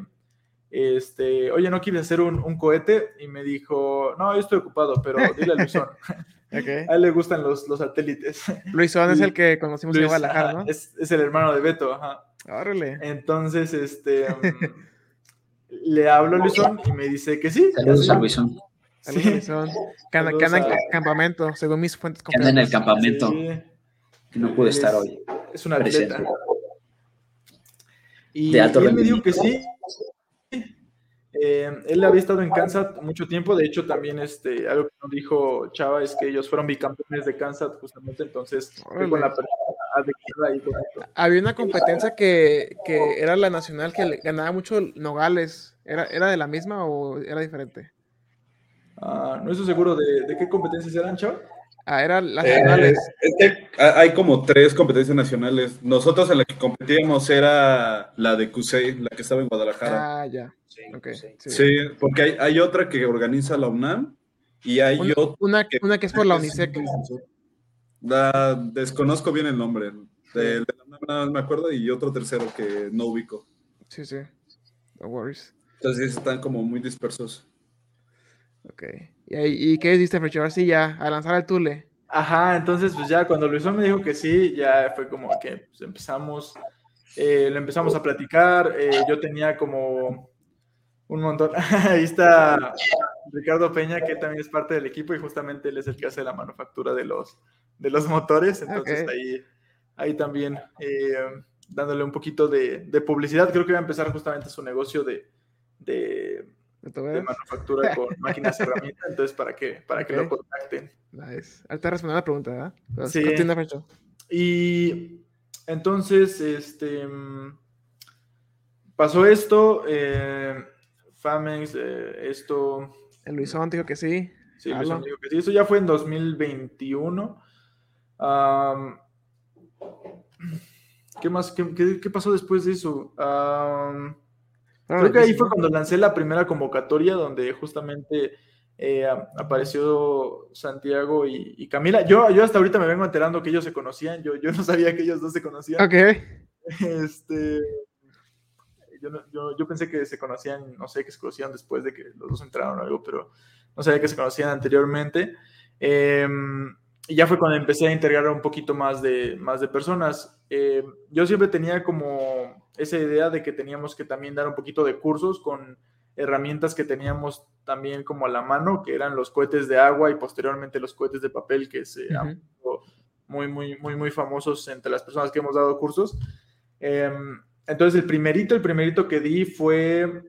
este, oye, ¿no quieres hacer un, un cohete? Y me dijo, no, yo estoy ocupado, pero dile a Luisón. <laughs> Okay. <laughs> A él le gustan los, los satélites. <laughs> Luisón es el que conocimos Luis, en Guadalajara, ¿no? Es, es, el hermano de Beto, ajá. Órale. Entonces, este, um, le hablo a Luisón y me dice que sí. Saludos a Luisón. Saludos, Luisón. Que anda, que anda en campamento, según mis fuentes Que anda en el campamento. Sí. Que no pude estar hoy. Es una atleta. Y, y él me dijo que sí, eh, él había estado en Kansas mucho tiempo, de hecho también este, algo que nos dijo Chava es que ellos fueron bicampeones de Kansas justamente, entonces fue con la persona ahí con Había una competencia que, que, era la nacional que ganaba mucho Nogales, ¿era, era de la misma o era diferente? Uh, no estoy seguro de, de qué competencias eran, Chava. Ah, eran las nacionales. Eh, es que hay como tres competencias nacionales. Nosotros en la que competíamos era la de CUSEI, la que estaba en Guadalajara. Ah, ya. Sí, okay. sí. sí porque hay, hay, otra que organiza la UNAM y hay una, otra. Una que, una que es por la UNICEF. La, desconozco bien el nombre. De, de la UNAM nada más me acuerdo y otro tercero que no ubico. Sí, sí. No worries. Entonces están como muy dispersos. Ok. ¿Y, y qué hiciste, Frecho? Ahora sí, ya, a lanzar el Tule. Ajá, entonces, pues ya cuando Luisón me dijo que sí, ya fue como que pues, empezamos, eh, lo empezamos a platicar. Eh, yo tenía como un montón. <laughs> Ahí está Ricardo Peña, que también es parte del equipo y justamente él es el que hace la manufactura de los, de los motores. Entonces, okay. ahí, ahí también eh, dándole un poquito de, de, publicidad. Creo que va a empezar justamente su negocio de. de de manufactura con <laughs> máquinas herramientas, entonces para que, para okay. que lo contacten. Nice. Ahorita respondiendo la pregunta, ¿verdad? Sí. Continúa, y entonces, este, pasó esto, eh, Famex, eh, esto... El Luisón dijo que sí. Sí, Luisón dijo que sí. Eso ya fue en 2021. Um, ¿Qué más? ¿Qué, qué, qué pasó después de eso? Um, Creo que ahí fue cuando lancé la primera convocatoria donde justamente eh, apareció Santiago y, y, Camila. Yo, yo hasta ahorita me vengo enterando que ellos se conocían. Yo, yo no sabía que ellos dos se conocían. Ok. Este, yo, yo, yo, pensé que se conocían, no sé, que se conocían después de que los dos entraron o algo, pero no sabía que se conocían anteriormente. Eh, y ya fue cuando empecé a integrar un poquito más de, más de personas. Eh, yo siempre tenía como esa idea de que teníamos que también dar un poquito de cursos con herramientas que teníamos también como a la mano, que eran los cohetes de agua y posteriormente los cohetes de papel, que se uh -huh. han muy, muy, muy, muy famosos entre las personas que hemos dado cursos. Eh, entonces, el primerito, el primerito que di fue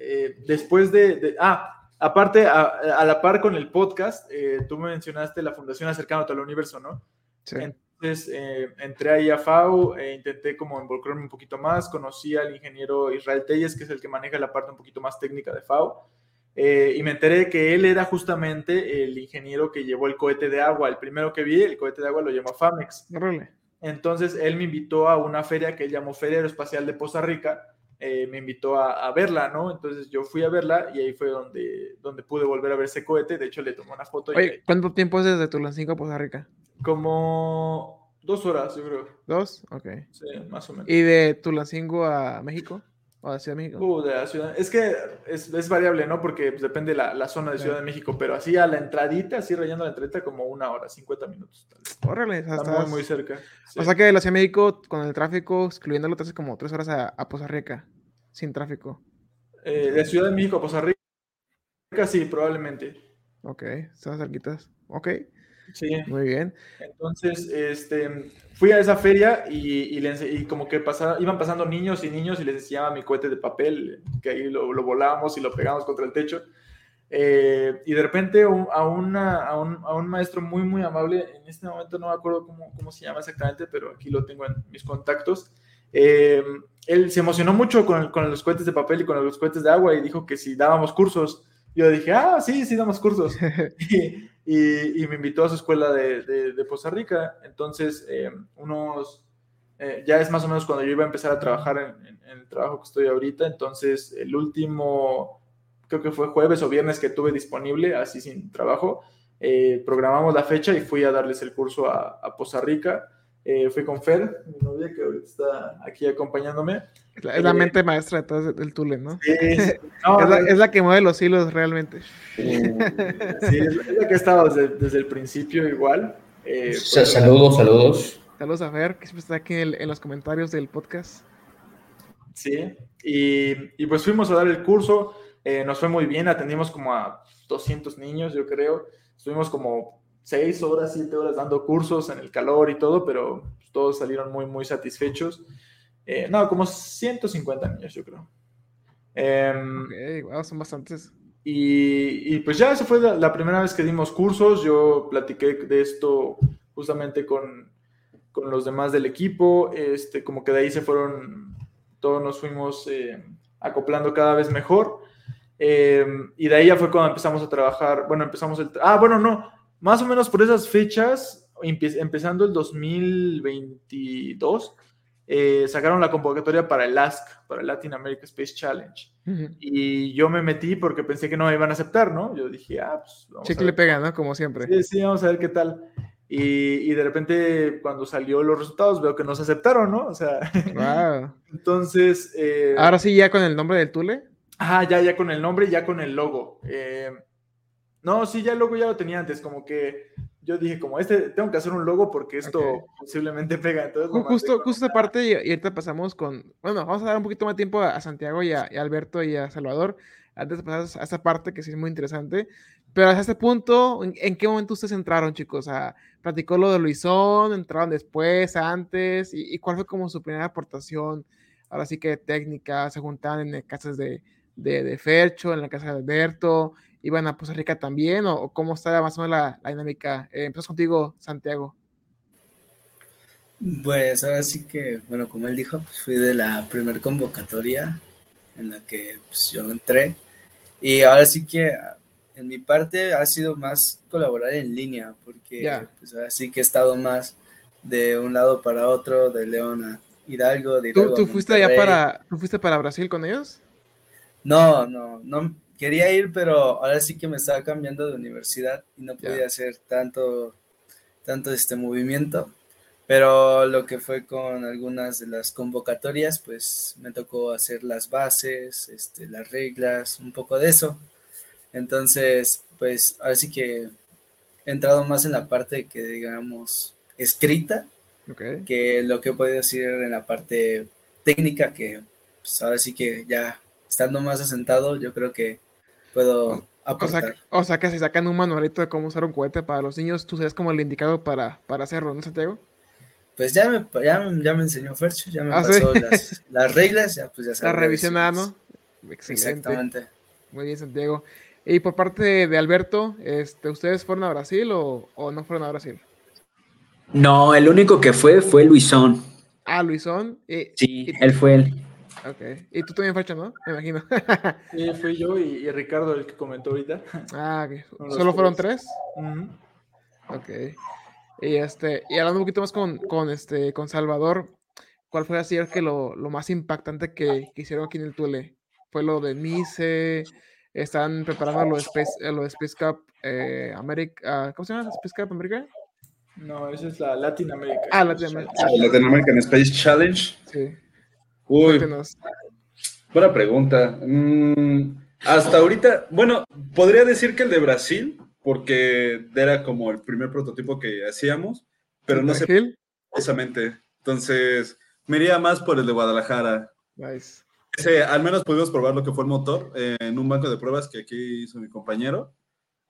eh, después de, de, Ah, aparte, a, a, la par con el podcast, eh, tú mencionaste la Fundación Acercándote al Universo, ¿no? Sí. Entonces, eh, entré ahí a FAO, e intenté como involucrarme un poquito más, conocí al ingeniero Israel Telles, que es el que maneja la parte un poquito más técnica de FAO, eh, y me enteré que él era justamente el ingeniero que llevó el cohete de agua, el primero que vi, el cohete de agua lo llamó FAMEX. Really? Entonces, él me invitó a una feria que él llamó Feria Aeroespacial de Poza Rica, eh, me invitó a, a, verla, ¿no? Entonces yo fui a verla y ahí fue donde, donde pude volver a ver ese cohete. De hecho, le tomé una foto. Oye, y... ¿cuánto tiempo es desde Tulancingo a Poza Rica? Como dos horas, yo creo. ¿Dos? Ok. Sí, más o menos. ¿Y de Tulancingo a México? ¿O de México? Uh, de la ciudad. Es que es, es variable, ¿no? Porque pues, depende la, la zona de Ciudad de México, pero así a la entradita, así rayando la entradita, como una hora, 50 minutos. Órale, Está muy, muy cerca. O sea que de la Ciudad de México, con el tráfico, excluyéndolo, te hace como tres horas a, a Poza Rica, sin tráfico. Eh, de Ciudad de México a Poza Rica, sí, probablemente. Ok, están cerquitas. Ok. Sí. Muy bien. Entonces, este, fui a esa feria y, y, como que pasaba, iban pasando niños y niños y les enseñaba mi cohete de papel, que ahí lo, lo volábamos y lo pegamos contra el techo. Eh, y de repente a, una, a, un, a, un, maestro muy, muy amable, en este momento no me acuerdo cómo, cómo se llama exactamente, pero aquí lo tengo en mis contactos. Eh, él se emocionó mucho con, con, los cohetes de papel y con los cohetes de agua y dijo que si dábamos cursos, yo dije, ah, sí, sí, damos cursos. <laughs> y, y, me invitó a su escuela de, de, Costa Rica. Entonces, eh, unos, eh, ya es más o menos cuando yo iba a empezar a trabajar en, el trabajo que estoy ahorita. Entonces, el último, creo que fue jueves o viernes que tuve disponible, así sin trabajo, eh, programamos la fecha y fui a darles el curso a, a Poza Rica. Fui con Fer, mi novia que ahorita está aquí acompañándome. Es la, mente maestra detrás del Tule, ¿no? Sí, <laughs> es, la, es, la, que mueve los hilos realmente. Sí, es, la que ha estado desde, desde el principio igual. Eh, saludos, saludos. Saludos a Fer, que siempre está aquí en, en los comentarios del podcast. Sí, y, y, pues fuimos a dar el curso, eh, nos fue muy bien, atendimos como a 200 niños, yo creo. Estuvimos como 6 horas, 7 horas dando cursos en el calor y todo, pero todos salieron muy, muy satisfechos. Eh, no, como 150 niños, yo creo. Eh, ok, wow, son bastantes. Y, y, pues ya, esa fue la, primera vez que dimos cursos. Yo platiqué de esto justamente con, con, los demás del equipo. Este, como que de ahí se fueron, todos nos fuimos eh, acoplando cada vez mejor. Em, y de ahí ya fue cuando empezamos a trabajar. Bueno, empezamos el. Ah, bueno, no. Más o menos por esas fechas, empezando el 2022 eh, sacaron la convocatoria para el ASC, para el Latin America Space Challenge. Y yo me metí porque pensé que no me iban a aceptar, ¿no? Yo dije, ah, pues vamos sí que le pega, ¿no? Como siempre. Sí, sí, vamos a ver qué tal. Y, y, de repente, cuando salió los resultados, veo que no se aceptaron, ¿no? O sea, <laughs> wow. entonces... Eh, Ahora sí, ya con el nombre del Tule. Ajá, ya, ya con el nombre y ya con el logo. Eh, no, sí, ya el logo ya lo tenía antes, como que yo dije, como este, tengo que hacer un logo porque esto posiblemente pega. Entonces, justo, justo esta parte, y, ahorita pasamos con, bueno, vamos a dar un poquito más tiempo a, Santiago y a, Alberto y a Salvador, antes de pasar a esta parte que sí es muy interesante. Pero hasta este punto, ¿en, qué momento ustedes entraron, chicos? Sea, platicó lo de Luisón, entraron después, antes, y, cuál fue como su primera aportación, ahora sí que técnica, se juntaban en casas de, de, de Fercho, en la casa de Alberto, iban a Costa Rica también o, cómo está más o menos la, dinámica? Eh, empezamos contigo, Santiago. Pues ahora sí que, bueno, como él dijo, pues fui de la primer convocatoria en la que pues, yo entré y ahora sí que en mi parte ha sido más colaborar en línea porque pues, ahora sí que he estado más de un lado para otro, de León a Hidalgo, de ¿Tú, fuiste allá para, ¿Tú fuiste para Brasil con ellos? No, no, no, quería ir, pero ahora sí que me estaba cambiando de universidad y no podía hacer tanto, tanto este movimiento. Pero lo que fue con algunas de las convocatorias, pues me tocó hacer las bases, este, las reglas, un poco de eso. Entonces, pues ahora sí que he entrado más en la parte que digamos escrita, que lo que he podido decir en la parte técnica, que pues ahora sí que ya estando más asentado, yo creo que puedo aportar. O sea, que si sacan un manualito de cómo usar un cohete para los niños, tú serías como el indicado para, para hacerlo, ¿no, Santiago? Pues ya me, ya, ya me enseñó Fercho, ya me ah, pasó las, <laughs> las, reglas, ya pues ya sabes. La. Excelente. Exactamente. Muy bien, Santiago. Y por parte de Alberto, este, ¿ustedes fueron a Brasil o, o, no fueron a Brasil? No, el único que fue fue Luisón. Ah, Luisón. sí, él fue él. Ok. Y tú también, Facha, ¿no? Me imagino. <laughs> sí, fui yo y, Ricardo el que comentó ahorita. Ah, ok. ¿Solo fueron tres? Ok. Y, este, y hablando un poquito más con, con, este, con Salvador, ¿cuál fue así que lo, lo más impactante que, que, hicieron aquí en el Tule? ¿Fue lo de Nice? ¿Están preparando lo de Space, lo de Space Cup eh, America? ¿Cómo se llama? ¿Space Cup America? No, esa es la Latin America. Ah, Latin America. Latin American Space Challenge. Sí. Uy. Buena pregunta. Mm, hasta ahorita, bueno, podría decir que el de Brasil, porque era como el primer prototipo que hacíamos, pero no sé precisamente. Entonces, me iría más por el de Guadalajara. Nice. al menos pudimos probar lo que fue el motor en un banco de pruebas que aquí hizo mi compañero.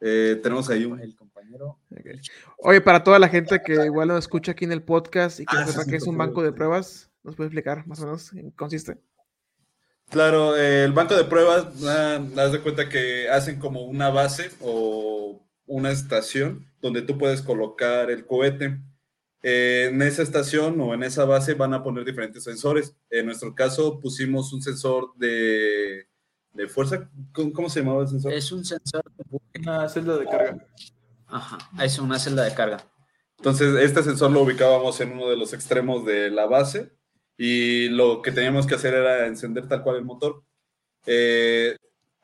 Eh, tenemos ahí un, el compañero. Oye, para toda la gente que <laughs> igual lo escucha aquí en el podcast y que ah, sepa que es un banco de pruebas, ¿nos puede explicar más o menos en qué consiste? Claro, eh, el banco de pruebas, ah, das de cuenta que hacen como una base o una estación donde tú puedes colocar el cohete. Eh, en esa estación o en esa base van a poner diferentes sensores. En nuestro caso pusimos un sensor de, de fuerza. ¿Cómo, se llamaba el sensor? Es un sensor de una celda de carga. Ajá, es una celda de carga. Entonces, este sensor lo ubicábamos en uno de los extremos de la base y lo que teníamos que hacer era encender tal cual el motor. Eh,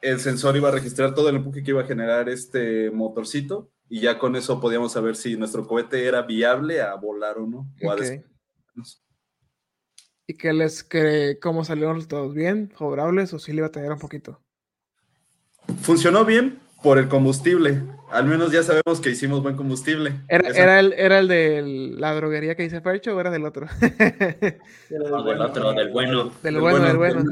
el sensor iba a registrar todo el empuje que iba a generar este motorcito y ya con eso podíamos saber si nuestro cohete era viable a volar o no. ¿Y qué les que cómo salieron todos bien, favorables o si le iba a tener un poquito? Funcionó bien, por el combustible. Al menos ya sabemos que hicimos buen combustible. ¿Era, el, era el de la droguería que dice Fercho o era del otro? <laughs> del otro, del bueno. Del, bueno, del bueno.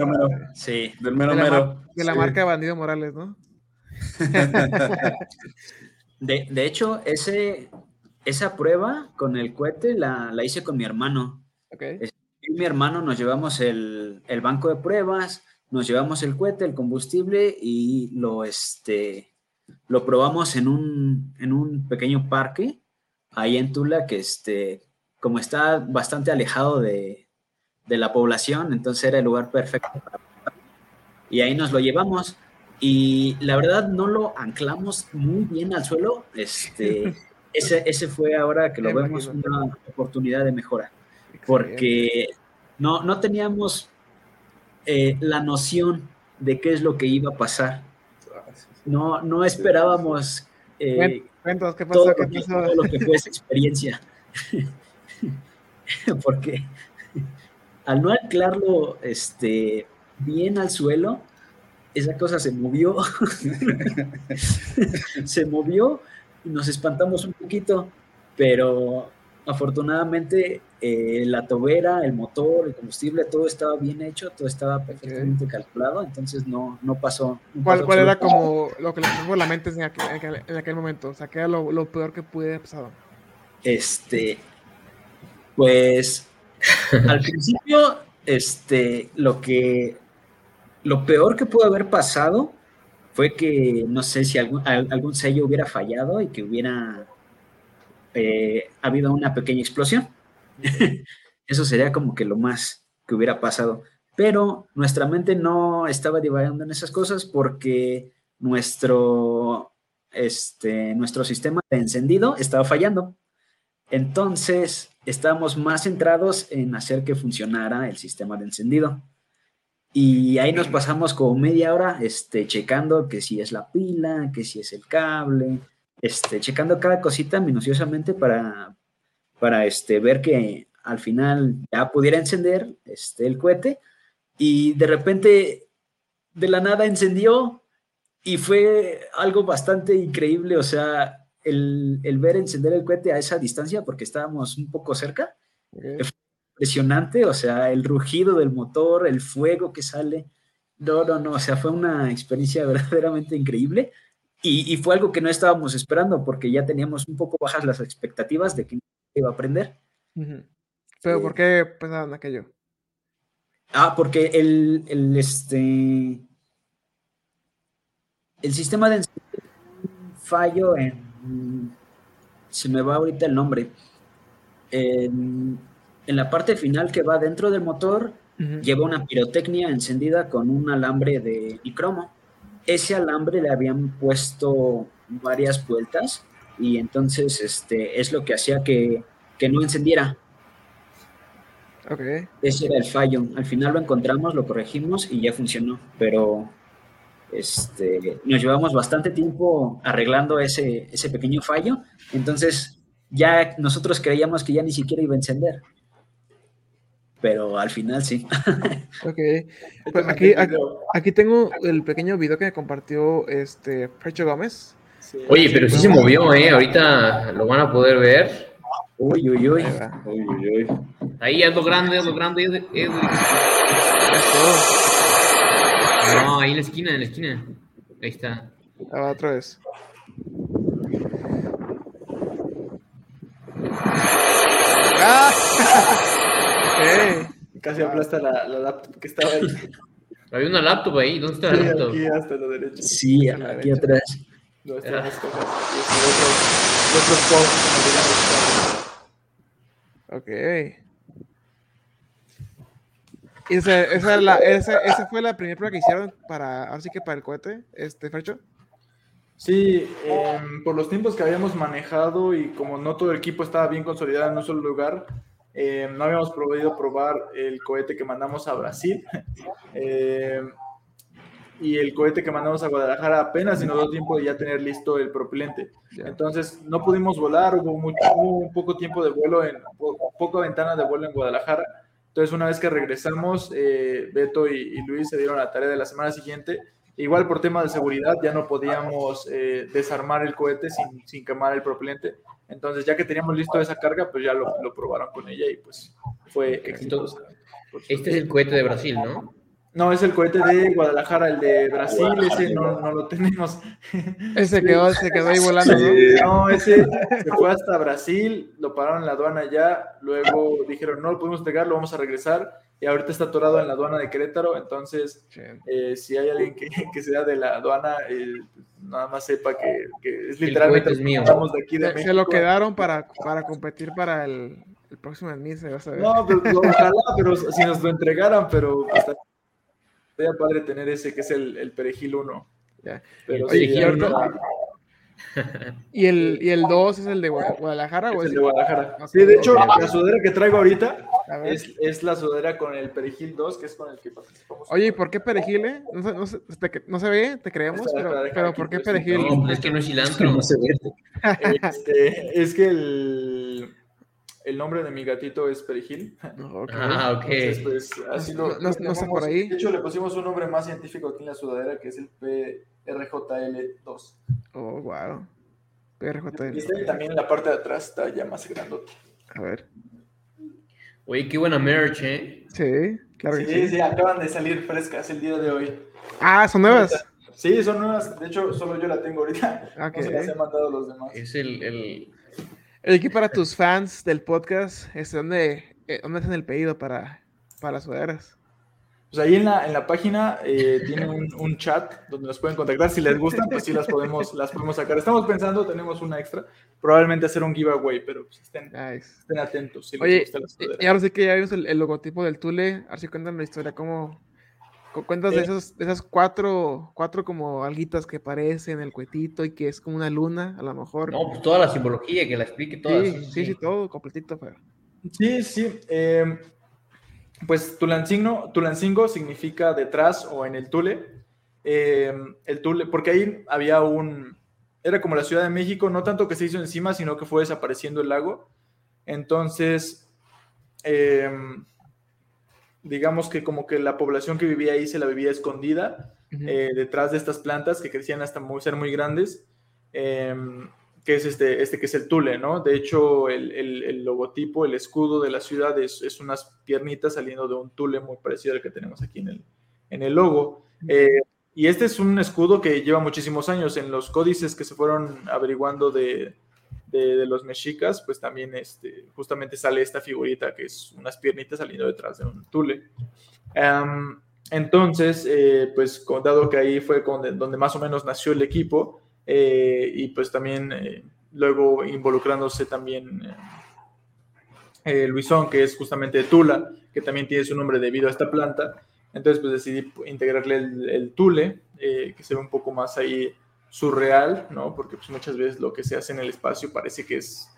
sí. Del mero de la, De la marca Bandido Morales, ¿no? <laughs> de, de, hecho, ese, esa prueba con el cohete la, la hice con mi hermano. Okay. Y mi hermano nos llevamos el, el banco de pruebas, nos llevamos el cohete, el combustible y lo, este, lo probamos en un, en un pequeño parque ahí en Tula, que este, como está bastante alejado de, de la población, entonces era el lugar perfecto Y ahí nos lo llevamos. Y la verdad no lo anclamos muy bien al suelo. Este, <laughs> ese, ese fue ahora que lo vemos una oportunidad de mejora. Porque no, no teníamos eh, la noción de qué es lo que iba a pasar no, no esperábamos eh, ¿qué pasó? Todo, lo que fue esa experiencia. <laughs> Porque al no anclarlo este, bien al suelo, esa cosa se movió. <laughs> se movió y nos espantamos un poquito, pero afortunadamente eh, la tobera, el motor, el combustible, todo estaba bien hecho, todo estaba perfectamente calculado, entonces no, no pasó. ¿Cuál, ¿Cuál, era como lo que le pasó por la mente en aquel, en aquel, momento? O sea, ¿qué era lo, lo peor que pude haber pasado? Este, pues <laughs> al principio, este, lo que, lo peor que pudo haber pasado fue que, no sé si algún, algún sello hubiera fallado y que hubiera eh, habido una pequeña explosión. <laughs> Eso sería como que lo más que hubiera pasado. Pero nuestra mente no estaba divagando en esas cosas porque nuestro, este, nuestro sistema de encendido estaba fallando. Entonces, estábamos más centrados en hacer que funcionara el sistema de encendido. Y ahí nos pasamos como media hora este, checando que si es la pila, que si es el cable, este, checando cada cosita minuciosamente para, para este, ver que al final ya pudiera encender este, el cohete. Y de repente de la nada encendió y fue algo bastante increíble, o sea, el, ver encender el cohete a esa distancia porque estábamos un poco cerca, fue impresionante, o sea, el rugido del motor, el fuego que sale, no, no, no, o sea, fue una experiencia <laughs> verdaderamente increíble y, fue algo que no estábamos esperando porque ya teníamos un poco bajas las expectativas de que iba a aprender. ¿Pero por qué pensaban aquello? Ah, porque el, el, este, el sistema de fallo en... Se me va ahorita el nombre. En, en la parte final que va dentro del motor, lleva una pirotecnia encendida con un alambre de cromo ese alambre le habían puesto varias vueltas y entonces este, es lo que hacía que, no encendiera. Okay. Ese era el fallo. Al final lo encontramos, lo corregimos y ya funcionó, pero este, nos llevamos bastante tiempo arreglando ese, ese pequeño fallo, entonces ya nosotros creíamos que ya ni siquiera iba a encender. Pero al final sí. ok. <laughs> Pues aquí, aquí, tengo el pequeño video que me compartió este Frecho Gómez. Oye, pero sí se movió, ¿eh? Ahorita lo van a poder ver. Uy, uy, uy. Uy, uy, uy. Ahí, algo grande, algo grande. No, ahí en la esquina, en la esquina. Ahí está. Ah, otra vez. Casi aplasta la, la, laptop que estaba ahí. <laughs> Había una laptop ahí, ¿dónde está la laptop? Aquí hasta la derecha. Sí, aquí atrás. No, está las cosas. Y otros Ok. Esa, esa, la, esa, esa, fue la primera prueba que hicieron para, así que para el cohete, este, Fercho. Sí, eh, por los tiempos que habíamos manejado y como no todo el equipo estaba bien consolidado en un solo lugar, eh, no habíamos podido probar el cohete que mandamos a Brasil. <laughs> Eh, y el cohete que mandamos a Guadalajara apenas y nos dio tiempo de ya tener listo el propelente. Entonces no pudimos volar, hubo, mucho, un poco tiempo de vuelo, en poca ventana de vuelo en Guadalajara. Entonces una vez que regresamos, eh, Beto y, y, Luis se dieron la tarea de la semana siguiente Igual por tema de seguridad ya no podíamos eh, desarmar el cohete sin, sin, quemar el propelente. Entonces ya que teníamos listo esa carga, pues ya lo, lo probaron con ella y pues fue exitoso. Este es el cohete de Brasil, ¿no? No, es el cohete de Guadalajara, el de Brasil, ese no, no lo tenemos. Ese quedó, se quedó ahí volando, ¿no? No, ese se fue hasta Brasil, lo pararon en la aduana ya, luego dijeron, no lo pudimos pegar, lo vamos a regresar, y ahorita está atorado en la aduana de Querétaro, entonces eh, si hay alguien que, <laughs> que, sea de la aduana, eh, nada más sepa que, que es literalmente es mío. de aquí de se, México. se lo quedaron para, para competir para el, el próximo mes, vas a ver. No, pero, <laughs> ojalá, pero si nos lo entregaran, pero está, sería padre tener ese que es el, el perejil 1. Ya. Pero Oye, sí, y, ahorita- ahorita- <laughs> ¿Y el, ¿Y el 2 es el de Gua- Guadalajara? o es el de Guadalajara. Sí, de hecho, la sudadera que traigo ahorita es, es la sudadera con el perejil 2, que es con el que participamos. Oye, ¿y por qué perejil? eh? No se, no se, te- no se ve, te creemos, pero, ¿por qué pues, perejil? No, pues es que no es cilantro. No se ve. <laughs> Este, es que el, el nombre de mi gatito es perejil. Ah, ok. Entonces, pues, así lo, No- no- lo no está llamamos. por ahí. De hecho, le pusimos un nombre más científico aquí en la sudadera, que es el PRJL2. Oh, wow. PRJL. Y también en la parte de atrás está ya más grandote. A ver. Oye, qué buena merch, ¿eh? Sí, claro que Sí, sí. sí, acaban de salir frescas el día de hoy. Ah, son nuevas. Sí, son nuevas. De hecho, solo yo la tengo ahorita. Ok. No se las he mandado a los demás. Es el, el... El aquí para tus fans del podcast, este, ¿dónde, eh, ¿dónde hacen el pedido para, para las sudaderas? Pues ahí en la, en la página eh, tiene un, un chat donde nos pueden contactar. Si les gustan, pues sí las podemos, las podemos sacar. Estamos pensando, tenemos una extra, probablemente hacer un giveaway, pero pues estén, Nice. estén atentos. Si Oye, la y, ahora sí que ya vimos el, el logotipo del Tule, ahora sí cuéntame la historia, ¿cómo cu- cuentas de, Eh. esos, de esas cuatro, cuatro como alguitas que aparecen, el cuetito y que es como una luna, a lo mejor? No, pues toda la simbología, que la explique toda. sí, sí, sí, todo completito, pero... Sí, sí. eh, pues Tulancingo, Tulancingo significa detrás o en el Tule. Eh, el Tule, porque ahí había un. Era como la Ciudad de México, no tanto que se hizo encima, sino que fue desapareciendo el lago. Entonces, eh, digamos que como que la población que vivía ahí se la vivía escondida eh, detrás de estas plantas que crecían hasta muy, ser muy grandes, eh, que es este, este que es el tule, ¿no? De hecho, el, el- el logotipo, el escudo de la ciudad es, es unas piernitas saliendo de un tule muy parecido al que tenemos aquí en el, en el logo. Eh, y este es un escudo que lleva muchísimos años. En los códices que se fueron averiguando de, de- de los mexicas, pues también este, justamente sale esta figurita que es unas piernitas saliendo detrás de un tule. Em, entonces, eh, pues dado que ahí fue con- donde más o menos nació el equipo, eh, y pues también eh, luego involucrándose también eh, eh, Luisón, que es justamente de Tula, que también tiene su nombre debido a esta planta. Entonces, pues decidí integrarle el, el Tule, eh, que se ve un poco más ahí surreal, ¿no? Porque pues, muchas veces lo que se hace en el espacio parece que es,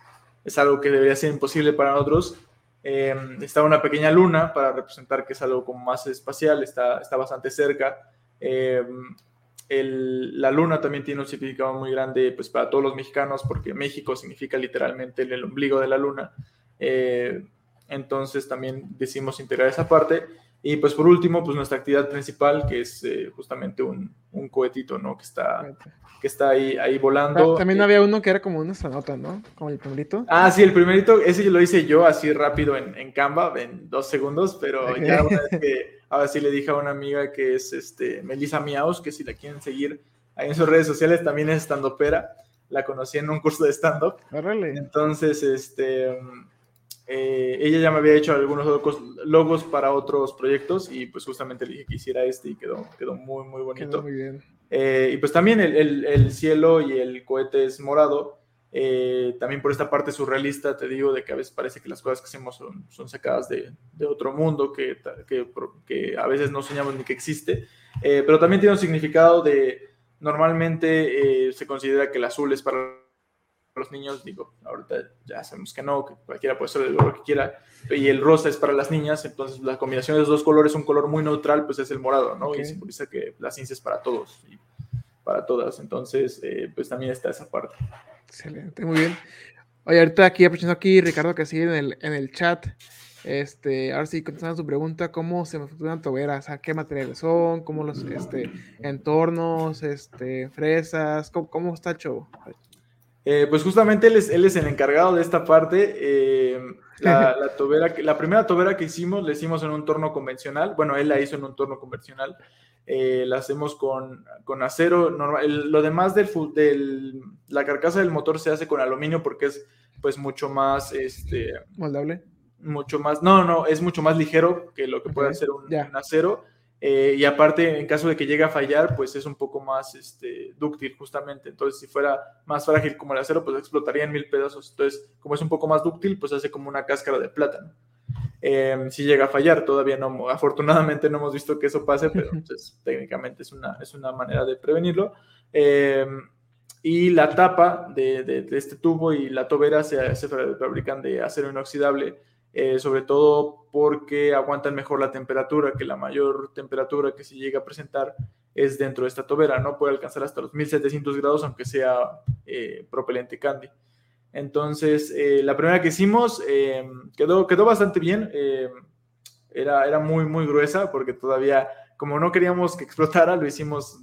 es algo que debería ser imposible para nosotros. Eh, está una pequeña luna para representar que es algo como más espacial, está, está bastante cerca. Eh, el- la luna también tiene un significado muy grande pues, para todos los mexicanos, porque México significa literalmente el, el ombligo de la luna. Eh, entonces también decidimos integrar esa parte. Y pues por último, pues nuestra actividad principal, que es eh, justamente un, un, cohetito, ¿no? Que está, que está ahí, ahí volando. También había uno que era como una nota, ¿no? Como el primerito. Ah, sí, el primerito, ese lo hice yo así rápido en, en Canva, en dos segundos, pero ya una vez que, ahora sí le dije a una amiga que es este, Melissa Miaus, que si la quieren seguir ahí en sus redes sociales, también es estandopera. La conocí en un curso de stand-up. Entonces, este eh, ella ya me había hecho algunos logos, para otros proyectos y pues justamente le dije que hiciera este y quedó, quedó muy, muy bonito. muy bien. Eh, y pues también el, el, cielo y el cohete es morado. Eh, también por esta parte surrealista te digo de que a veces parece que las cosas que hacemos son, son sacadas de, de otro mundo que, que, que, a veces no soñamos ni que existe. pero también tiene un significado de, normalmente se considera que el azul es para los niños, digo, ahorita ya sabemos que no, que cualquiera puede ser el color que quiera, y el rosa es para las niñas, entonces la combinación de los dos colores, un color muy neutral, pues es el morado, ¿no? Y simboliza que la ciencia es para todos y para todas, entonces, eh, pues también está esa parte. Excelente, muy bien. Oye, ahorita aquí, aprovechando aquí, Ricardo, que sigue en el, en el chat, este, ahora sí, contestando su pregunta, ¿cómo se futuran toberas? ¿A qué materiales son? ¿Cómo los este, entornos, este, fresas? ¿Cómo, cómo está el show? Eh, pues justamente él es, él es, el encargado de esta parte. Eh, la, <laughs> tobera, la primera tobera que hicimos, la hicimos en un torno convencional. Bueno, él la hizo en un torno convencional. Eh, la hacemos con, con acero normal. lo demás del, del, la carcasa del motor se hace con aluminio porque es pues mucho más este moldable mucho más no no es mucho más ligero que lo que puede ser un, un acero eh, y aparte, en caso de que llegue a fallar, pues es un poco más este, dúctil justamente. Entonces, si fuera más frágil como el acero, pues explotaría en mil pedazos. Entonces, como es un poco más dúctil, pues hace como una cáscara de plátano. Em, si llega a fallar, todavía no, afortunadamente no hemos visto que eso pase, pero <laughs> pues, técnicamente es una, es una manera de prevenirlo. Em, y la tapa de, de, este tubo y la tobera se, se fabrican de acero inoxidable eh, sobre todo porque aguantan mejor la temperatura, que la mayor temperatura que se llega a presentar es dentro de esta tobera, ¿no? Puede alcanzar hasta los 1700 grados, aunque sea eh, propelente candy. Entonces, eh, la primera que hicimos quedó, quedó bastante bien, era, era muy, muy gruesa, porque todavía, como no queríamos que explotara, lo hicimos,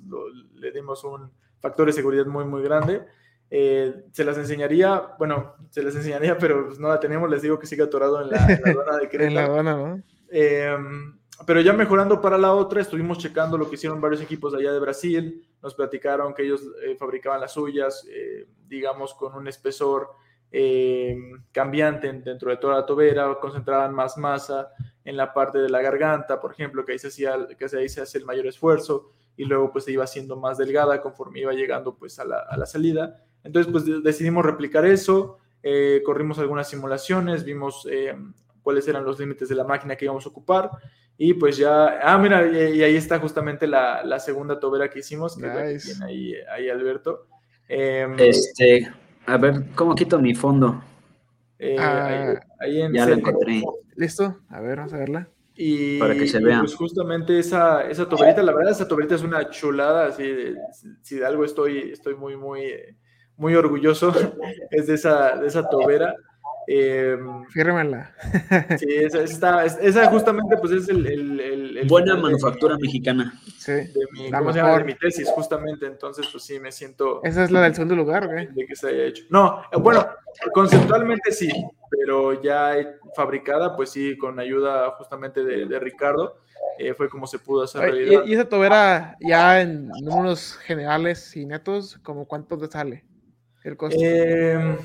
le dimos un factor de seguridad muy, muy grande. Eh, se las enseñaría, bueno, se las enseñaría, pero pues no la tenemos, les digo que sigue atorado en la, aduana de Creta. en la. <laughs> Em, pero ya mejorando para la otra, estuvimos checando lo que hicieron varios equipos allá de Brasil, nos platicaron que ellos eh, fabricaban las suyas, eh, digamos, con un espesor em, cambiante dentro de toda la tobera, concentraban más masa en la parte de la garganta, por ejemplo, que ahí se, hacía, que ahí se hace el mayor esfuerzo, y luego pues se iba haciendo más delgada conforme iba llegando pues a la, a la salida entonces, pues decidimos replicar eso, eh, corrimos algunas simulaciones, vimos eh, cuáles eran los límites de la máquina que íbamos a ocupar y pues ya, ah, mira, y, ahí está justamente la, la, segunda tobera que hicimos, que tiene ahí, ahí Alberto. Em, este, a ver, ¿cómo quito mi fondo? Eh, ah, ahí, en ya la encontré. ¿Listo? A ver, vamos a verla. Y, para que se vea. Pues justamente esa, esa toberita, la verdad, esa toberita es una chulada, así, si de algo estoy, estoy muy, muy muy orgulloso <laughs> es de esa, de esa tobera. Eh, Fírmela. sí, esa, está, esa, justamente pues es el... el, Buena manufactura mexicana. Sí. De mi, ¿cómo se llama? De mi tesis, justamente. Entonces, pues sí, me siento... ¿Esa es la del segundo lugar, güey? De que se haya hecho. No, bueno, conceptualmente sí, pero ya fabricada, pues sí, con ayuda justamente de, de Ricardo. Eh, fue como se pudo hacer realidad. ¿Y, esa tobera ya en números generales y netos, como cuánto te sale? Em,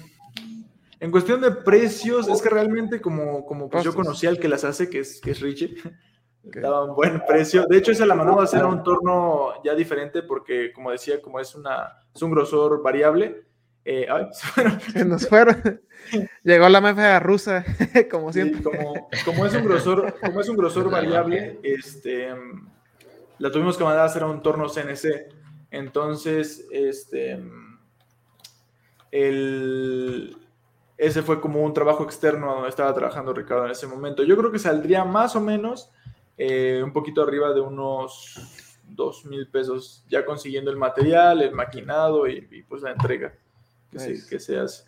en cuestión de precios, es que realmente como, como pues yo conocí al que las hace, que es, que es Richie, <laughs> daba un buen precio. De hecho, esa la mandamos a hacer a un torno ya diferente porque, como decía, como es, una, es un grosor variable. Eh, <laughs> se nos fueron. <laughs> Llegó la mafia rusa, como siempre. como, es un grosor, como es un grosor variable, este, la tuvimos que mandar a hacer a un torno CNC. Entonces, este el, ese fue como un trabajo externo donde estaba trabajando Ricardo en ese momento. Yo creo que saldría más o menos eh, un poquito arriba de unos dos mil pesos, ya consiguiendo el material, el maquinado y, pues la entrega que, se, que se hace.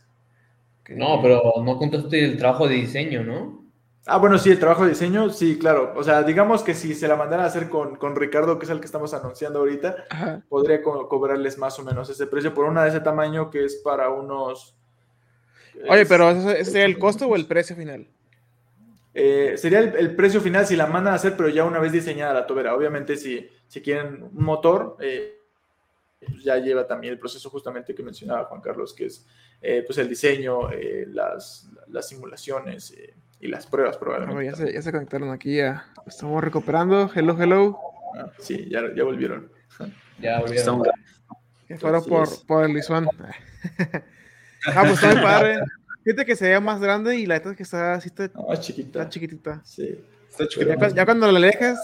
No, pero no contaste el trabajo de diseño, ¿no? Ah, bueno, sí, el trabajo de diseño, sí, claro. O sea, digamos que si se la mandaran a hacer con, Ricardo, que es el que estamos anunciando ahorita, podría cobrarles más o menos ese precio por una de ese tamaño que es para unos... Oye, pero ¿ese sería el costo o el precio final? Eh, sería el, precio final si la mandan a hacer, pero ya una vez diseñada la tobera. Obviamente, si, si quieren un motor, eh, pues ya lleva también el proceso justamente que mencionaba Juan Carlos, que es eh, pues el diseño, las, las, simulaciones y las pruebas probablemente. ya, se, ya, se, conectaron aquí, ya estamos recuperando. Hello, hello. Ah, sí, ya, ya volvieron. Ya volvieron. Fueron por, por el Lisuan. <laughs> ah, pues está padre. Fíjate que se vea más grande y la neta es que está así está, chiquita. Está chiquitita. Sí, está chiquita. Ya, ya, cuando la alejas,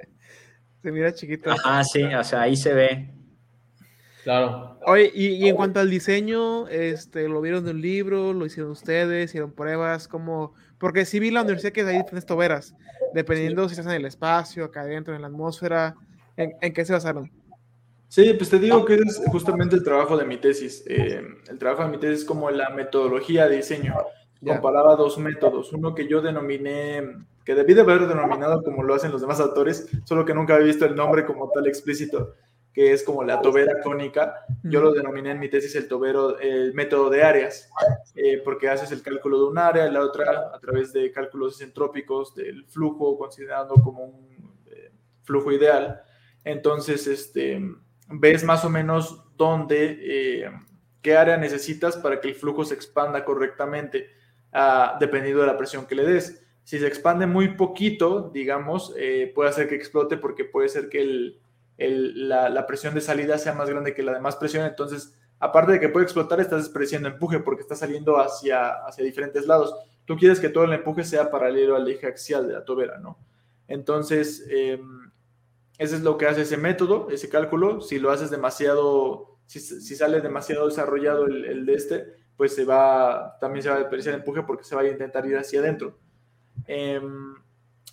<laughs> se mira chiquita. Ajá, sí, o sea, ahí se ve. Claro. Oye, y, y, en cuanto al diseño, este, ¿lo vieron de un libro? ¿Lo hicieron ustedes? ¿Hicieron pruebas? ¿Cómo? Porque sí vi la universidad que hay diferentes toberas, dependiendo si estás en el espacio, acá adentro, en la atmósfera. ¿En, en qué se basaron? Sí, pues te digo que es justamente el trabajo de mi tesis. Eh, el trabajo de mi tesis es como la metodología de diseño. Comparaba dos métodos. Uno que yo denominé, que debí de haber denominado como lo hacen los demás autores, solo que nunca había visto el nombre como tal explícito, que es como la tobera cónica. Yo lo denominé en mi tesis el tobero, el método de áreas, eh, porque haces el cálculo de un área y la otra a través de cálculos entrópicos del flujo, considerando como un eh, flujo ideal. Entonces, este ves más o menos dónde, eh, qué área necesitas para que el flujo se expanda correctamente, uh, dependiendo de la presión que le des. Si se expande muy poquito, digamos, puede hacer que explote porque puede ser que el, la, presión de salida sea más grande que la demás presión. Entonces, aparte de que puede explotar, estás despreciando empuje porque está saliendo hacia, hacia diferentes lados. Tú quieres que todo el empuje sea paralelo al eje axial de la tobera, ¿no? Entonces, eh, eso es lo que hace ese método, ese cálculo. Si lo haces demasiado, si, sale demasiado desarrollado el, de este, pues se va, también se va a desperdiciar el empuje porque se va a intentar ir hacia adentro. Em,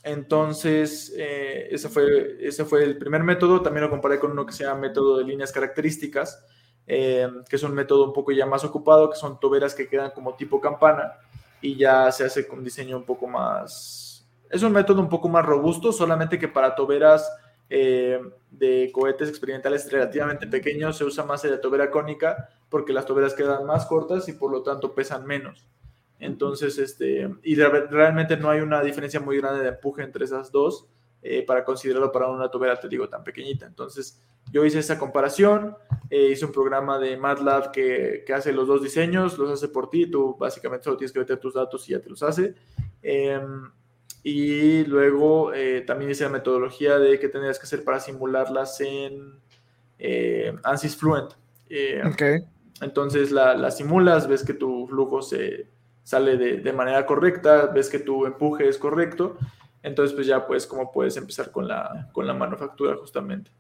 entonces, eh, ese, fue, ese fue el primer método. También lo comparé con uno que se llama método de líneas características, em, que es un método un poco ya más ocupado, que son toberas que quedan como tipo campana y ya se hace con diseño un poco más... Es un método un poco más robusto, solamente que para toberas eh, de cohetes experimentales relativamente pequeños se usa más la tobera cónica porque las toberas quedan más cortas y por lo tanto pesan menos. Entonces, este, y realmente no hay una diferencia muy grande de empuje entre esas dos eh, para considerarlo para una tobera, te digo, tan pequeñita. Entonces, yo hice esa comparación, eh, hice un programa de MATLAB que, que, hace los dos diseños, los hace por ti, tú básicamente solo tienes que meter tus datos y ya te los hace. Em, y luego eh, también hice la metodología de qué tendrías que hacer para simularlas en eh, ANSYS Fluent. Eh, entonces la, simulas, ves que tu flujo se sale de, manera correcta, ves que tu empuje es correcto. Entonces, pues ya pues como puedes empezar con la, con la manufactura justamente.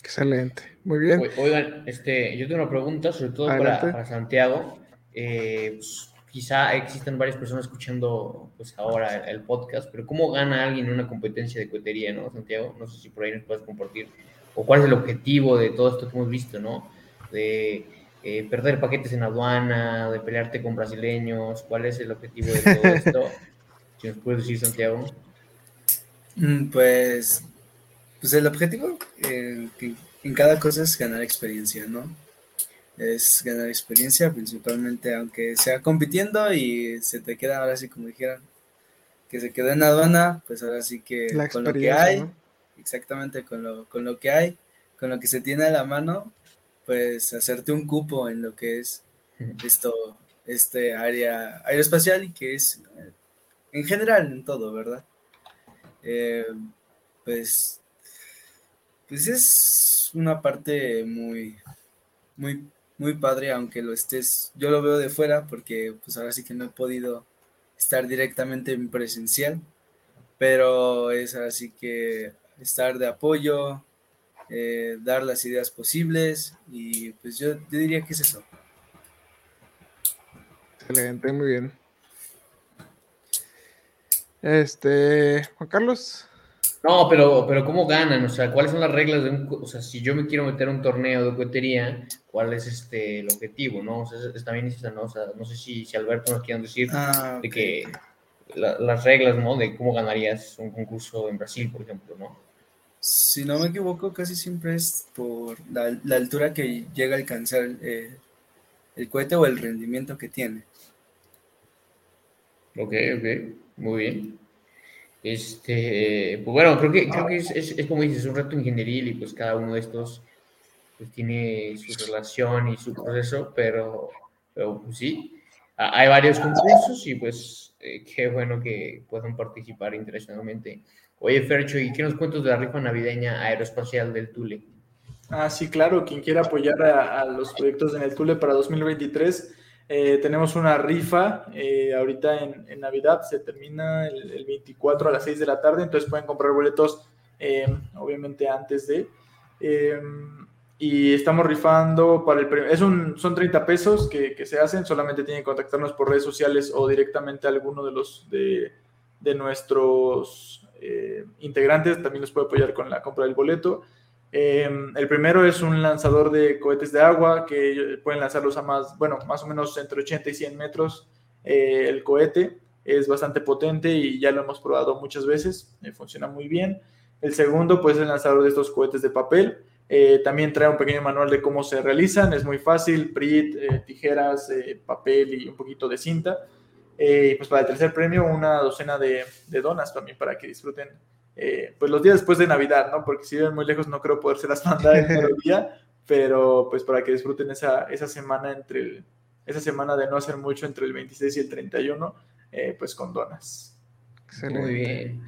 Excelente, muy bien. Oigan, este, yo tengo una pregunta, sobre todo para, Santiago. Pues, quizá existen varias personas escuchando pues ahora el, podcast, pero ¿cómo gana alguien en una competencia de cohetería, no, Santiago? No sé si por ahí nos puedes compartir. O cuál es el objetivo de todo esto que hemos visto, ¿no? De eh, perder paquetes en aduana, de pelearte con brasileños, ¿cuál es el objetivo de todo esto? <laughs> si nos puedes decir, Santiago. Mm, pues, pues el objetivo eh, en cada cosa es ganar experiencia, ¿no? es ganar experiencia, principalmente aunque sea compitiendo y se te queda ahora sí como dijeran, que se quedó en aduana, pues ahora sí que con lo que hay, exactamente con lo, con lo que hay, con lo que se tiene a la mano, pues hacerte un cupo en lo que es esto, este área aeroespacial y que es eh, en general en todo, ¿verdad? Eh, pues, pues es una parte muy, muy muy padre, aunque lo estés, yo lo veo de fuera porque pues ahora sí que no he podido estar directamente en presencial, pero es así que estar de apoyo, eh, dar las ideas posibles y pues yo, yo diría que es eso. Excelente, muy bien. Este, Juan Carlos. No, pero, pero ¿cómo ganan? O sea, ¿cuáles son las reglas de un... O sea, si yo me quiero meter a un torneo de cohetería, ¿cuál es este, el objetivo, no? O sea, es, también ¿no? O sea, no sé si, si Alberto nos quiere decir ah, de que las reglas, ¿no? De cómo ganarías un concurso en Brasil, por ejemplo, ¿no? Si no me equivoco, casi siempre es por la, altura que llega a alcanzar eh, el cohete o el rendimiento que tiene. Ok, ok, muy bien. Este, pues bueno, creo que, creo que es, es, como dices, un reto ingenieril y pues cada uno de estos pues tiene su relación y su proceso, pero, pero pues sí, hay varios concursos y pues eh, qué bueno que puedan participar internacionalmente. Oye, Fercho, ¿y qué nos cuentas de la rifa navideña aeroespacial del Tule? Ah, sí, claro, quien quiera apoyar a, los proyectos en el Tule para 2023, eh, tenemos una rifa eh, ahorita en, Navidad, se termina el, 24 a las 6 de la tarde, entonces pueden comprar boletos obviamente antes de y estamos rifando para el. Es un, son 30 pesos que, que, se hacen, solamente tienen que contactarnos por redes sociales o directamente a alguno de los de, de nuestros eh, integrantes, también les puede apoyar con la compra del boleto. Eh, el primero es un lanzador de cohetes de agua que pueden lanzarlos a más, bueno, más o menos entre 80 y 100 metros eh, el cohete. Es bastante potente y ya lo hemos probado muchas veces, funciona muy bien. El segundo, pues, es el lanzador de estos cohetes de papel también trae un pequeño manual de cómo se realizan, es muy fácil, PRIT, tijeras, papel y un poquito de cinta. Y pues para el tercer premio una docena de, donas también para que disfruten pues los días después de Navidad, ¿no? Porque si viven muy lejos no creo poderse las mandar en todo el día, <laughs> pero pues para que disfruten esa, esa semana entre esa semana de no hacer mucho entre el 26 y el 31, pues con donas. Muy bien.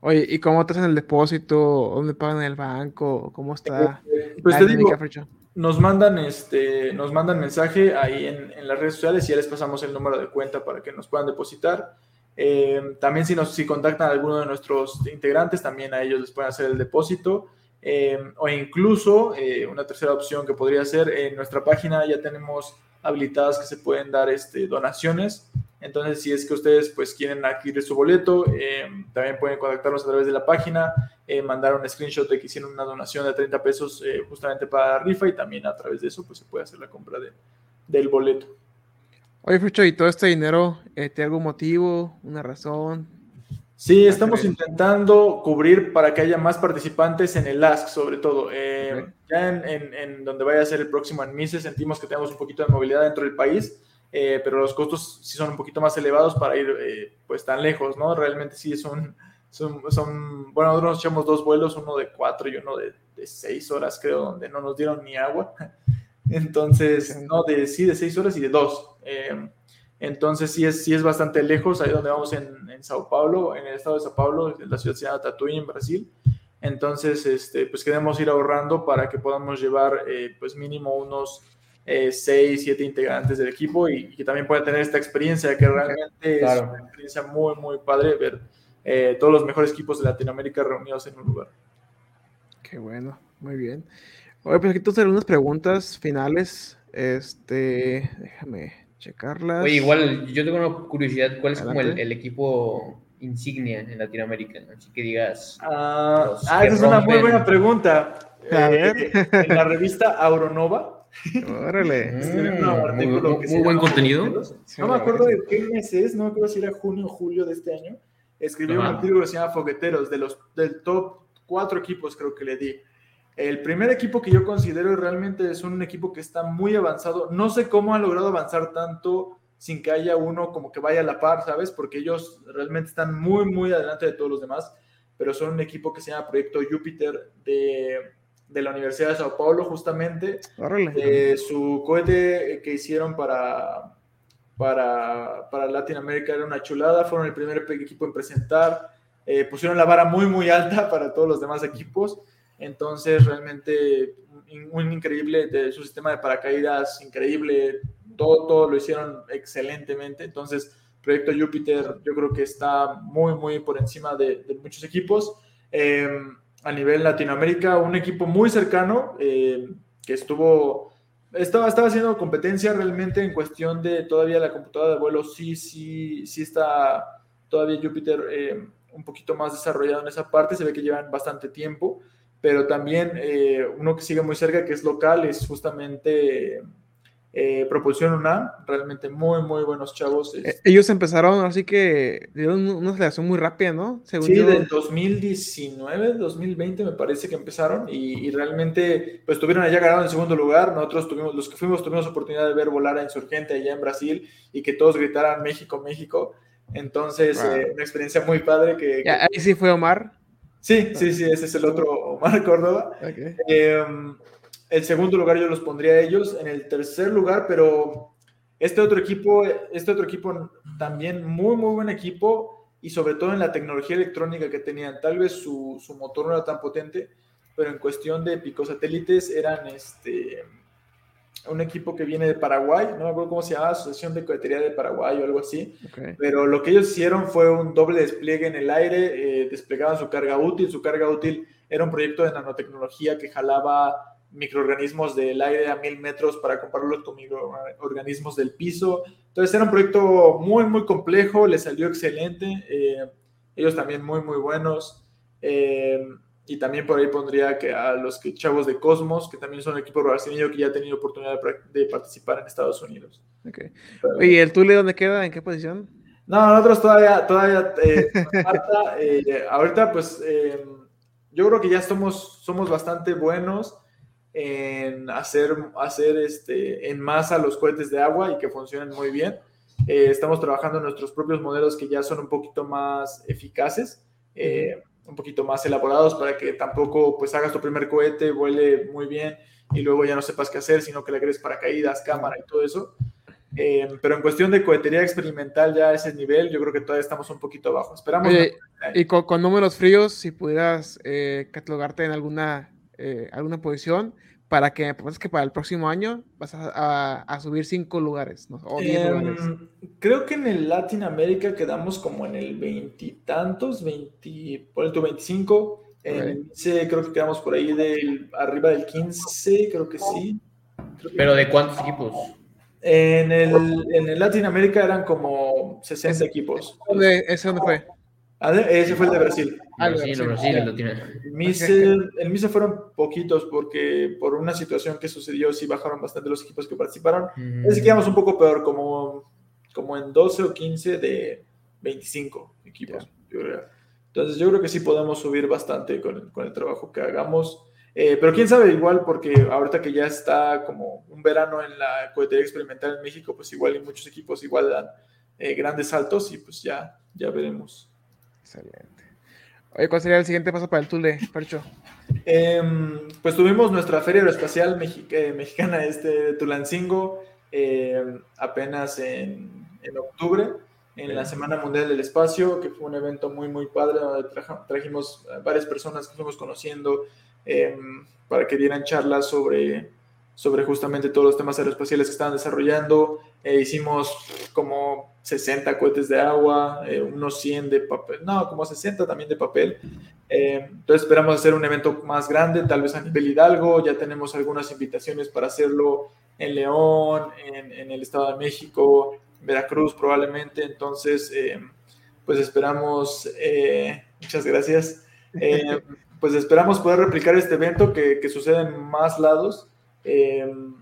Oye, ¿y cómo te hacen el depósito? ¿Dónde pagan en el banco? ¿Cómo está? Pues te digo, nos mandan, este, nos mandan mensaje ahí en, las redes sociales y ya les pasamos el número de cuenta para que nos puedan depositar. Eh, también si, nos, si contactan a alguno de nuestros integrantes, también a ellos les pueden hacer el depósito. Eh, o incluso eh, una tercera opción que podría ser, en nuestra página ya tenemos habilitadas que se pueden dar este, donaciones entonces, si es que ustedes pues quieren adquirir su boleto, eh, también pueden contactarnos a través de la página, eh, mandar un screenshot de que hicieron una donación de 30 pesos eh, justamente para la rifa y también a través de eso pues se puede hacer la compra de, del boleto. Oye, Fucho, ¿y todo este dinero tiene algún motivo, una razón? Sí, estamos intentando cubrir para que haya más participantes en el Ask, sobre todo. Ya en, en, donde vaya a ser el próximo en Mise, sentimos que tenemos un poquito de movilidad dentro del país eh, pero los costos sí son un poquito más elevados para ir eh, pues tan lejos, ¿no? Realmente sí son, son, son, bueno, nosotros nos echamos dos vuelos, uno de cuatro y uno de, de seis horas, creo, donde no nos dieron ni agua. <laughs> Entonces, no, de sí, de seis horas y de dos. Eh, entonces sí es, sí es bastante lejos, ahí donde vamos en, en, Sao Paulo, en el estado de Sao Paulo, en la ciudad se llama Tatuí, en Brasil. Entonces, este, pues queremos ir ahorrando para que podamos llevar pues mínimo unos eh, seis, siete integrantes del equipo y, que también puedan tener esta experiencia, que realmente es una experiencia muy, muy padre ver eh, todos los mejores equipos de Latinoamérica reunidos en un lugar. Qué bueno, muy bien. Oye, pues aquí tú hacer unas preguntas finales. Este, déjame checarlas. Oye, igual yo tengo una curiosidad, ¿cuál es como el, equipo insignia en Latinoamérica? Así que digas. Ah, ah esa es una muy buena pregunta. Eh, en la revista Auronova Órale. muy, buen contenido. No me acuerdo de qué mes es, no me acuerdo si era junio o julio de este año. Escribió un artículo que se llama Fogueteros, de los, del top cuatro equipos creo que le di. El primer equipo que yo considero realmente es un equipo que está muy avanzado. No sé cómo han logrado avanzar tanto sin que haya uno como que vaya a la par, ¿sabes? Porque ellos realmente están muy, muy adelante de todos los demás, pero son un equipo que se llama Proyecto Júpiter de de la Universidad de Sao Paulo, justamente. Eh, su cohete que hicieron para, para, para Latinoamérica era una chulada, fueron el primer equipo en presentar, eh, pusieron la vara muy, muy alta <laughs> para todos los demás equipos. Entonces, realmente un, increíble de su sistema de paracaídas, increíble, todo, todo lo hicieron excelentemente. Entonces, Proyecto Júpiter yo creo que está muy, muy por encima de, de muchos equipos. Eh, a nivel Latinoamérica, un equipo muy cercano eh, que estuvo, estaba, estaba haciendo competencia realmente en cuestión de todavía la computadora de vuelo, sí, sí, sí está todavía Júpiter eh, un poquito más desarrollado en esa parte, se ve que llevan bastante tiempo, pero también eh, uno que sigue muy cerca, que es local, es justamente eh, Propulsión UNAM, realmente muy, muy buenos chavos. Eh, ellos empezaron, así que dieron una aceleración muy rápida, ¿no? Según sí, del 2019, 2020 me parece que empezaron y, realmente pues tuvieron allá ganado en segundo lugar. Nosotros tuvimos, los que fuimos, tuvimos oportunidad de ver volar a Insurgente allá en Brasil y que todos gritaran México, México. Entonces, eh, una experiencia muy padre que, Ahí sí fue Omar. Sí, sí, sí, ese es el otro Omar Córdoba. Em, el segundo lugar yo los pondría a ellos. En el tercer lugar, pero este otro equipo, este otro equipo también muy, muy buen equipo y sobre todo en la tecnología electrónica que tenían. Tal vez su, su motor no era tan potente, pero en cuestión de picosatélites eran este un equipo que viene de Paraguay, no me acuerdo cómo se llama, Asociación de Cohetería de Paraguay o algo así, pero lo que ellos hicieron fue un doble despliegue en el aire, eh, desplegaban su carga útil, su carga útil era un proyecto de nanotecnología que jalaba microorganismos del aire a mil metros para compararlos con microorganismos del piso. Entonces era un proyecto muy, muy complejo, le salió excelente, eh, ellos también muy, muy buenos. Eh, y también por ahí pondría que a los que, chavos de Cosmos, que también son un equipo brasileño que ya ha tenido oportunidad de, participar en Estados Unidos. Okay. ¿Y el Tule dónde queda? ¿En qué posición? No, nosotros todavía, todavía eh, <laughs> eh ahorita pues eh, yo creo que ya somos, somos bastante buenos en hacer, hacer este, en masa los cohetes de agua y que funcionen muy bien. Eh, estamos trabajando en nuestros propios modelos que ya son un poquito más eficaces. Eh, un poquito más elaborados para que tampoco pues hagas tu primer cohete, vuele muy bien y luego ya no sepas qué hacer, sino que le agregues paracaídas, cámara y todo eso. Eh, pero en cuestión de cohetería experimental ya a ese nivel, yo creo que todavía estamos un poquito abajo. Esperamos. y con, números fríos, si pudieras catalogarte en alguna, eh, alguna posición, para que pues, que para el próximo año vas a, subir cinco lugares, ¿no? O diez em, lugares. Creo que en el Latinoamérica quedamos como en el veintitantos, veinti, por el 25. En creo que quedamos por ahí del arriba del 15, creo que sí. ¿Pero de cuántos equipos? En el, en el Latinoamérica eran como 60 equipos. ¿Ese dónde fue? Ese fue el de Brasil. Ah, Brasil, Brasil, el Mise fueron poquitos porque por una situación que sucedió sí bajaron bastante los equipos que participaron. Mm. Ese quedamos un poco peor, como, como en 12 o 15 de 25 equipos. Entonces yo creo que sí podemos subir bastante con, con el trabajo que hagamos. Eh, pero quién sabe, igual, porque ahorita que ya está como un verano en la cohetería experimental en México, pues igual y muchos equipos igual dan eh, grandes saltos y pues ya, ya veremos. Excelente. Oye, ¿cuál sería el siguiente paso para el Tule, Percho? Em, pues tuvimos nuestra Feria Aeroespacial eh, Mexicana este, de Tulancingo em, apenas en, en, octubre, en la Semana Mundial del Espacio, que fue un evento muy, muy padre, donde trajimos varias personas que fuimos conociendo em, para que dieran charlas sobre sobre justamente todos los temas aeroespaciales que estaban desarrollando. Eh, hicimos como 60 cohetes de agua, eh, unos 100 de papel, no, como 60 también de papel. Eh, entonces esperamos hacer un evento más grande, tal vez a nivel Hidalgo. Ya tenemos algunas invitaciones para hacerlo en León, en, en el Estado de México, Veracruz probablemente. Entonces, pues esperamos, muchas gracias. <laughs> pues esperamos poder replicar este evento que, que suceda en más lados Em,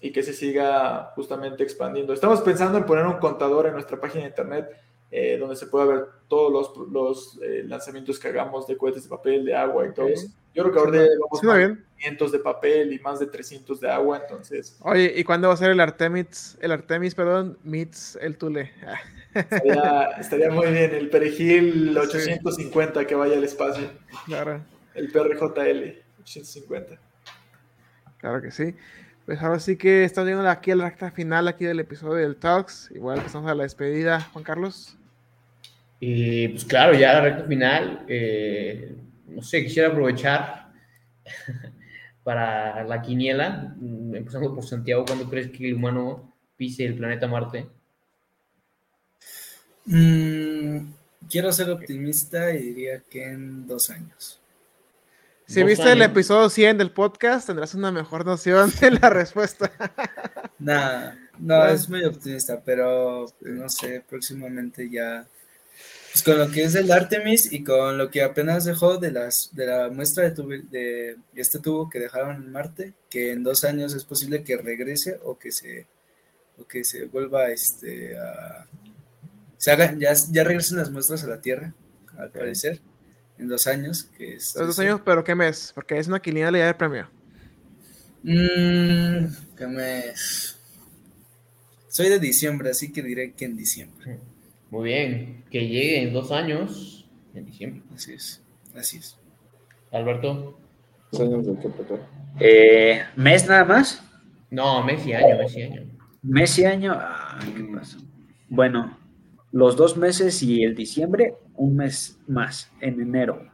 y que se siga justamente expandiendo. Estamos pensando en poner un contador en nuestra página de internet eh, donde se pueda ver todos los, los eh, lanzamientos que hagamos de cohetes de papel, de agua y todo. Yo creo que ahora vamos a 500 de papel y más de 300 de agua, entonces. Oye, ¿y cuándo va a ser el Artemis, el Artemis, perdón, meets el Tule? Estaría, muy bien, el perejil 850 que vaya al espacio. Claro. El PRJL 850. Claro que sí. Pues ahora sí que estamos viendo aquí el recta final aquí del episodio del Talks. Igual que estamos a la despedida, Juan Carlos. Y pues claro, ya la recta final. Eh, no sé, quisiera aprovechar <laughs> para la quiniela, mm, empezando por Santiago, ¿cuándo crees que el humano pise el planeta Marte? Mm, quiero ser optimista y diría que en dos años. Si viste el episodio 100 del podcast, tendrás una mejor noción de la respuesta. <laughs> Nah, no, es muy optimista, pero no sé, próximamente ya. Pues con lo que es el Artemis y con lo que apenas dejó de las de la muestra de, de este tubo que dejaron en Marte, que en dos años es posible que regrese o que se o que se vuelva este, a... Se haga, ya, ya regresen las muestras a la Tierra, al parecer, en dos años. Que es, dos años, pero ¿qué mes? Porque es una quiniela ya de premio. Mmm, ¿qué mes? Soy de diciembre, así que diré que en diciembre. Muy bien, que llegue en dos años, en diciembre. Así es, así es. Alberto. Eh, ¿Mes nada más? No, mes y año, mes y año. Mes y año, ah, ¿qué pasa? Bueno, los dos meses y el diciembre, un mes más, en enero.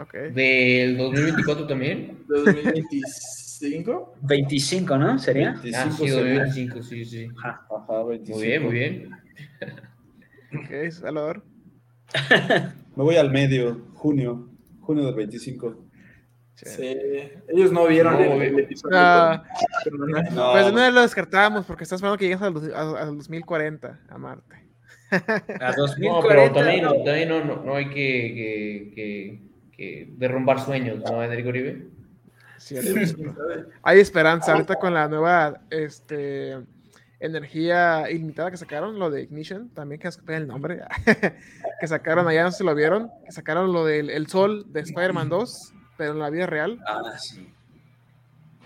Okay. ¿Del 2024 también? ¿Del 2025? 25, ¿no? ¿Sería? 25 ah, sí, 2025, sí, sí. Ajá, 25. Muy bien, muy bien. ok, Salvador. <laughs> Me voy al medio, junio, junio del 25. Sí. Ellos no vieron el, episodio. No. no. Pues no lo descartábamos porque estás esperando que llegues al, 2040 a Marte. <laughs> A 2040. No, pero también, no, también no, no, hay que, que, que, derrumbar sueños, ¿no, Enrico Uribe? Sí, hay esperanza. Ahorita con la nueva este, energía ilimitada que sacaron, lo de Ignition, también que el nombre, <laughs> que sacaron allá, no se lo vieron, que sacaron lo del el sol de Spider-Man 2 pero en la vida real. Ah, sí.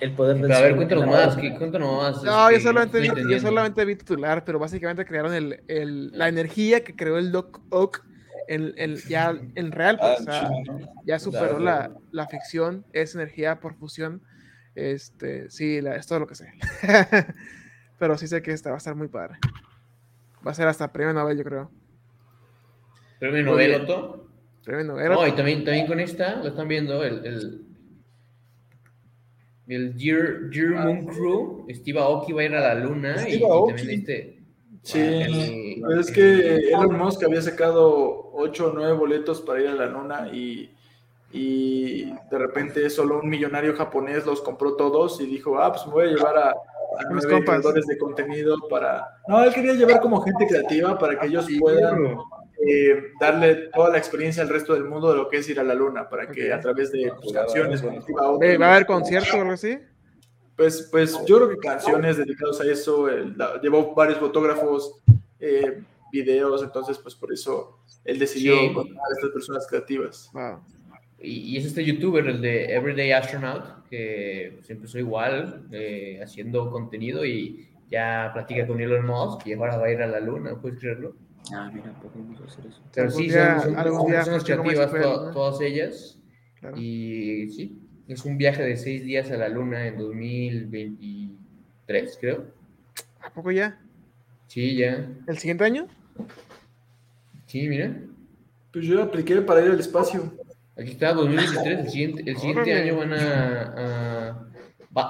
El poder del A ver, cuéntanos más, cuéntanos más. No, yo, este, solamente vi, yo solamente vi titular, pero básicamente crearon el, el, la energía que creó el Doc Ock en, en, ya en real, pues, o sea, ya superó la, la, ficción, es energía por fusión. Este, sí, la, es todo lo que sé. <laughs> pero sí sé que esta va a estar muy padre. Va a ser hasta premio Nobel, yo creo. ¿Premio Nobel, Otto? Tremendo. No, y también, también con esta, lo están viendo, el, el, el Dear, ah, Moon Crew, Steve Aoki va a ir a la luna y, también este... Sí, pues es que Elon Musk había sacado 8 o 9 boletos para ir a la luna y, y de repente solo un millonario japonés los compró todos y dijo, ah, pues me voy a llevar a, a nueve creadores de contenido para... No, él quería llevar como gente creativa para que ellos puedan eh, darle toda la experiencia al resto del mundo de lo que es ir a la luna, para que a través de pues, canciones... Eh, ¿Va a haber conciertos o algo así? Pues, pues yo creo que canciones dedicadas a eso, llevó varios fotógrafos, eh, videos, entonces pues por eso él decidió sí. a estas personas creativas. Y, es este youtuber, el de Everyday Astronaut, que pues, empezó igual, haciendo contenido y ya platica con Elon Musk y ahora va a ir a la luna, ¿puedes creerlo? Ah, mira, podemos hacer eso. Pero sí, son, son, algún día son todas ellas. Y sí, es un viaje de seis días a la luna en 2023, creo. ¿A poco ya? Sí, ya. ¿El siguiente año? Sí, mira. Pues yo apliqué para ir al espacio. Aquí está, 2023. El siguiente, el siguiente año van a, a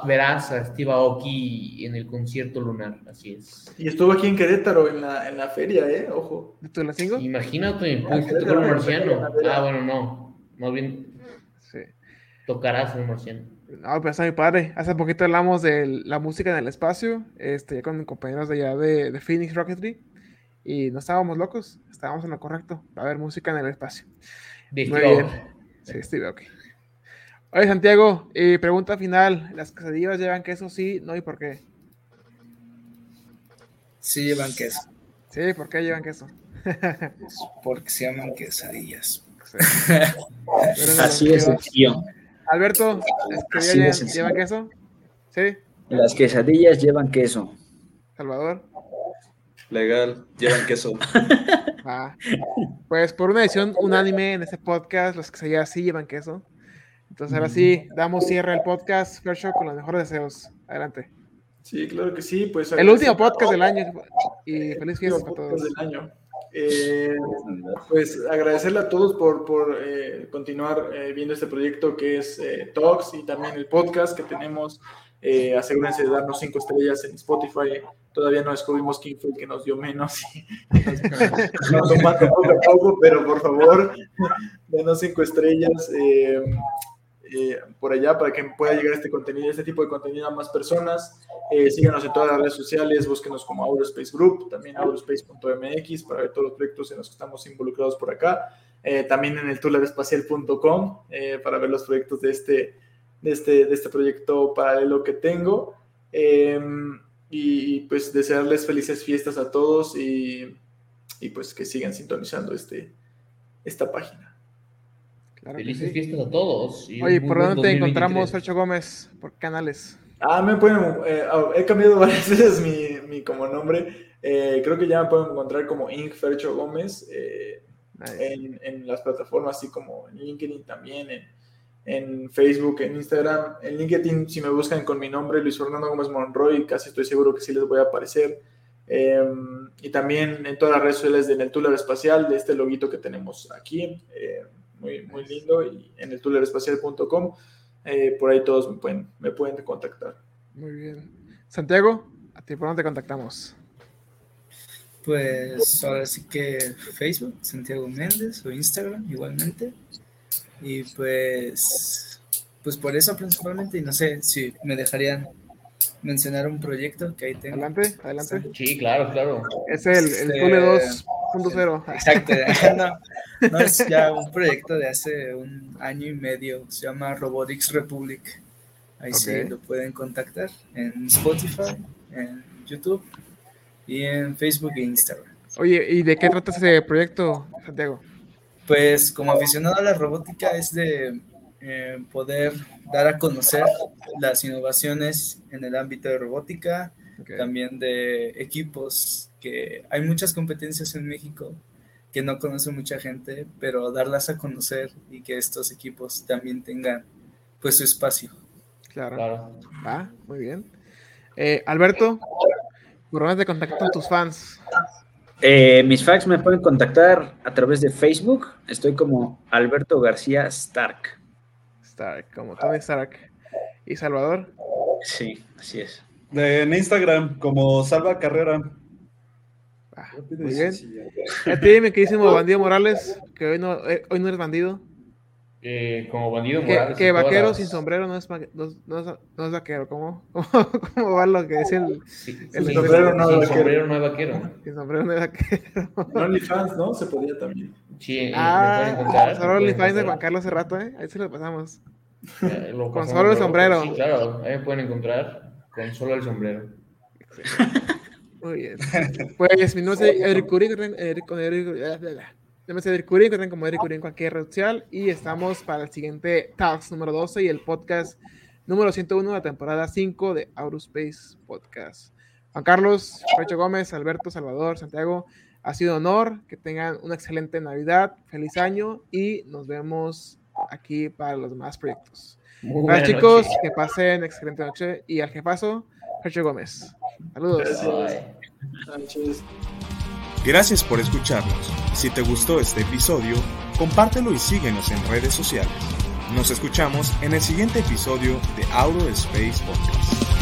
verás a Steve Aoki en el concierto lunar, así es. Y estuvo aquí en Querétaro en la, en la feria, ¿eh? Ojo. ¿De la cinco? Imagínate, pues, tocar un marciano. Ah, bueno, no. Más bien. Sí. Tocarás un marciano. No, pero está mi padre. Hace poquito hablamos de la música en el espacio, este, ya con compañeros de allá de, de Phoenix Rocketry, y no estábamos locos, estábamos en lo correcto. Va a haber música en el espacio. De Muy bien. Sí, Steve Aoki. Oye, Santiago, eh, pregunta final. ¿Las quesadillas llevan queso? Sí, no, ¿y por qué? Sí, llevan queso. Sí, ¿por qué llevan queso? <laughs> porque se llaman quesadillas. Así es, tío. Alberto, ¿las quesadillas llevan queso? Sí. Las quesadillas llevan queso. Salvador. Legal, llevan queso. <laughs> Ah, pues por una edición unánime en este podcast, las quesadillas sí llevan queso. Entonces, ahora sí, damos cierre al podcast, Show, con los mejores deseos. Adelante. Sí, claro que sí. Pues, el último podcast del año. Y feliz fiesta a todos. Del año. Eh, pues agradecerle a todos por, por eh, continuar eh, viendo este proyecto que es Talks y también el podcast que tenemos. asegúrense de darnos cinco estrellas en Spotify. Todavía no descubrimos quién fue el que nos dio menos. a poco, pero por favor, denos cinco estrellas. Eh, por allá para que pueda llegar este contenido, este tipo de contenido a más personas. Eh, síganos en todas las redes sociales, búsquenos como Aurospace Group, también aurospace.mx para ver todos los proyectos en los que estamos involucrados por acá. Eh, también en el tularespacial.com para ver los proyectos de este, de este, de este proyecto paralelo que tengo. Em, y, pues desearles felices fiestas a todos y, y pues que sigan sintonizando este, esta página. Felices fiestas a todos. Oye, ¿por dónde te encontramos, Fercho Gómez? ¿Por canales? Ah, me pueden, eh, he cambiado <laughs> varias veces mi, mi como nombre. Eh, creo que ya me pueden encontrar como Ink Fercho Gómez eh, en, en, las plataformas, así como en LinkedIn también, en, en, Facebook, en Instagram. En LinkedIn, si me buscan con mi nombre, Luis Fernando Gómez Monroy, casi estoy seguro que sí les voy a aparecer. Em, y también en todas las redes sociales de en el Tuller Espacial, de este loguito que tenemos aquí, muy, muy lindo, y en el tullerespacial.com. Eh, por ahí todos me pueden, me pueden contactar. Muy bien. Santiago, ¿a ti por dónde te contactamos? Pues ahora sí que Facebook, Santiago Méndez, o Instagram igualmente. Y pues, pues por eso principalmente, y no sé si me dejarían mencionar un proyecto que ahí tengo. Adelante, adelante. Sí, claro, claro. Es el, el este... 2.0. Exacto, <laughs> no, es ya un proyecto de hace un año y medio, se llama Robotics Republic. Ahí sí lo pueden contactar en Spotify, en YouTube y en Facebook e Instagram. Oye, ¿y de qué trata ese proyecto, Santiago? Pues como aficionado a la robótica es de eh, poder dar a conocer las innovaciones en el ámbito de robótica, también de equipos, que hay muchas competencias en México que no conoce mucha gente, pero darlas a conocer y que estos equipos también tengan pues su espacio. Claro. claro. Va, muy bien. Eh, Alberto, ¿por dónde te contactan tus fans? Eh, mis fans me pueden contactar a través de Facebook. Estoy como Alberto García Stark. Stark, como Tony Stark. ¿Y Salvador? Sí, así es. en Instagram, como Salva Carrera. Ah, muy bien. A ti, mi queridísimo bandido Morales, que hoy no, eh, hoy no eres bandido. Eh, como bandido Morales. Que vaquero sin sombrero no es, no, no, no es vaquero. <laughs> ¿Cómo, ¿Cómo, va lo que dice el, el sin, sombrero, no, sin sombrero no es vaquero? Sin sombrero no es vaquero. OnlyFans, ¿no? Se podía también. Sí, eh, ah, solo OnlyFans de Juan Carlos hace rato, ¿eh? Ahí se lo pasamos. con solo el sombrero. Sí, claro, ahí me pueden encontrar con solo el sombrero. <laughs> Muy bien. Pues mi nombre es Eric Curín, Eric, con Eric, me Eric Curín, como Eric Curín en cualquier red social y estamos para el siguiente Talks número 12 y el podcast número 101 de la temporada 5 de Aurospace Podcast. Juan Carlos, Pecho Gómez, Alberto, Salvador, Santiago, ha sido un honor, que tengan una excelente Navidad, feliz año y nos vemos aquí para los demás proyectos. Muy chicos, que pasen excelente noche y al jefazo, Gómez. Saludos. Gracias por escucharnos. Si te gustó este episodio, compártelo y síguenos en redes sociales. Nos escuchamos en el siguiente episodio de Auto Space Podcast.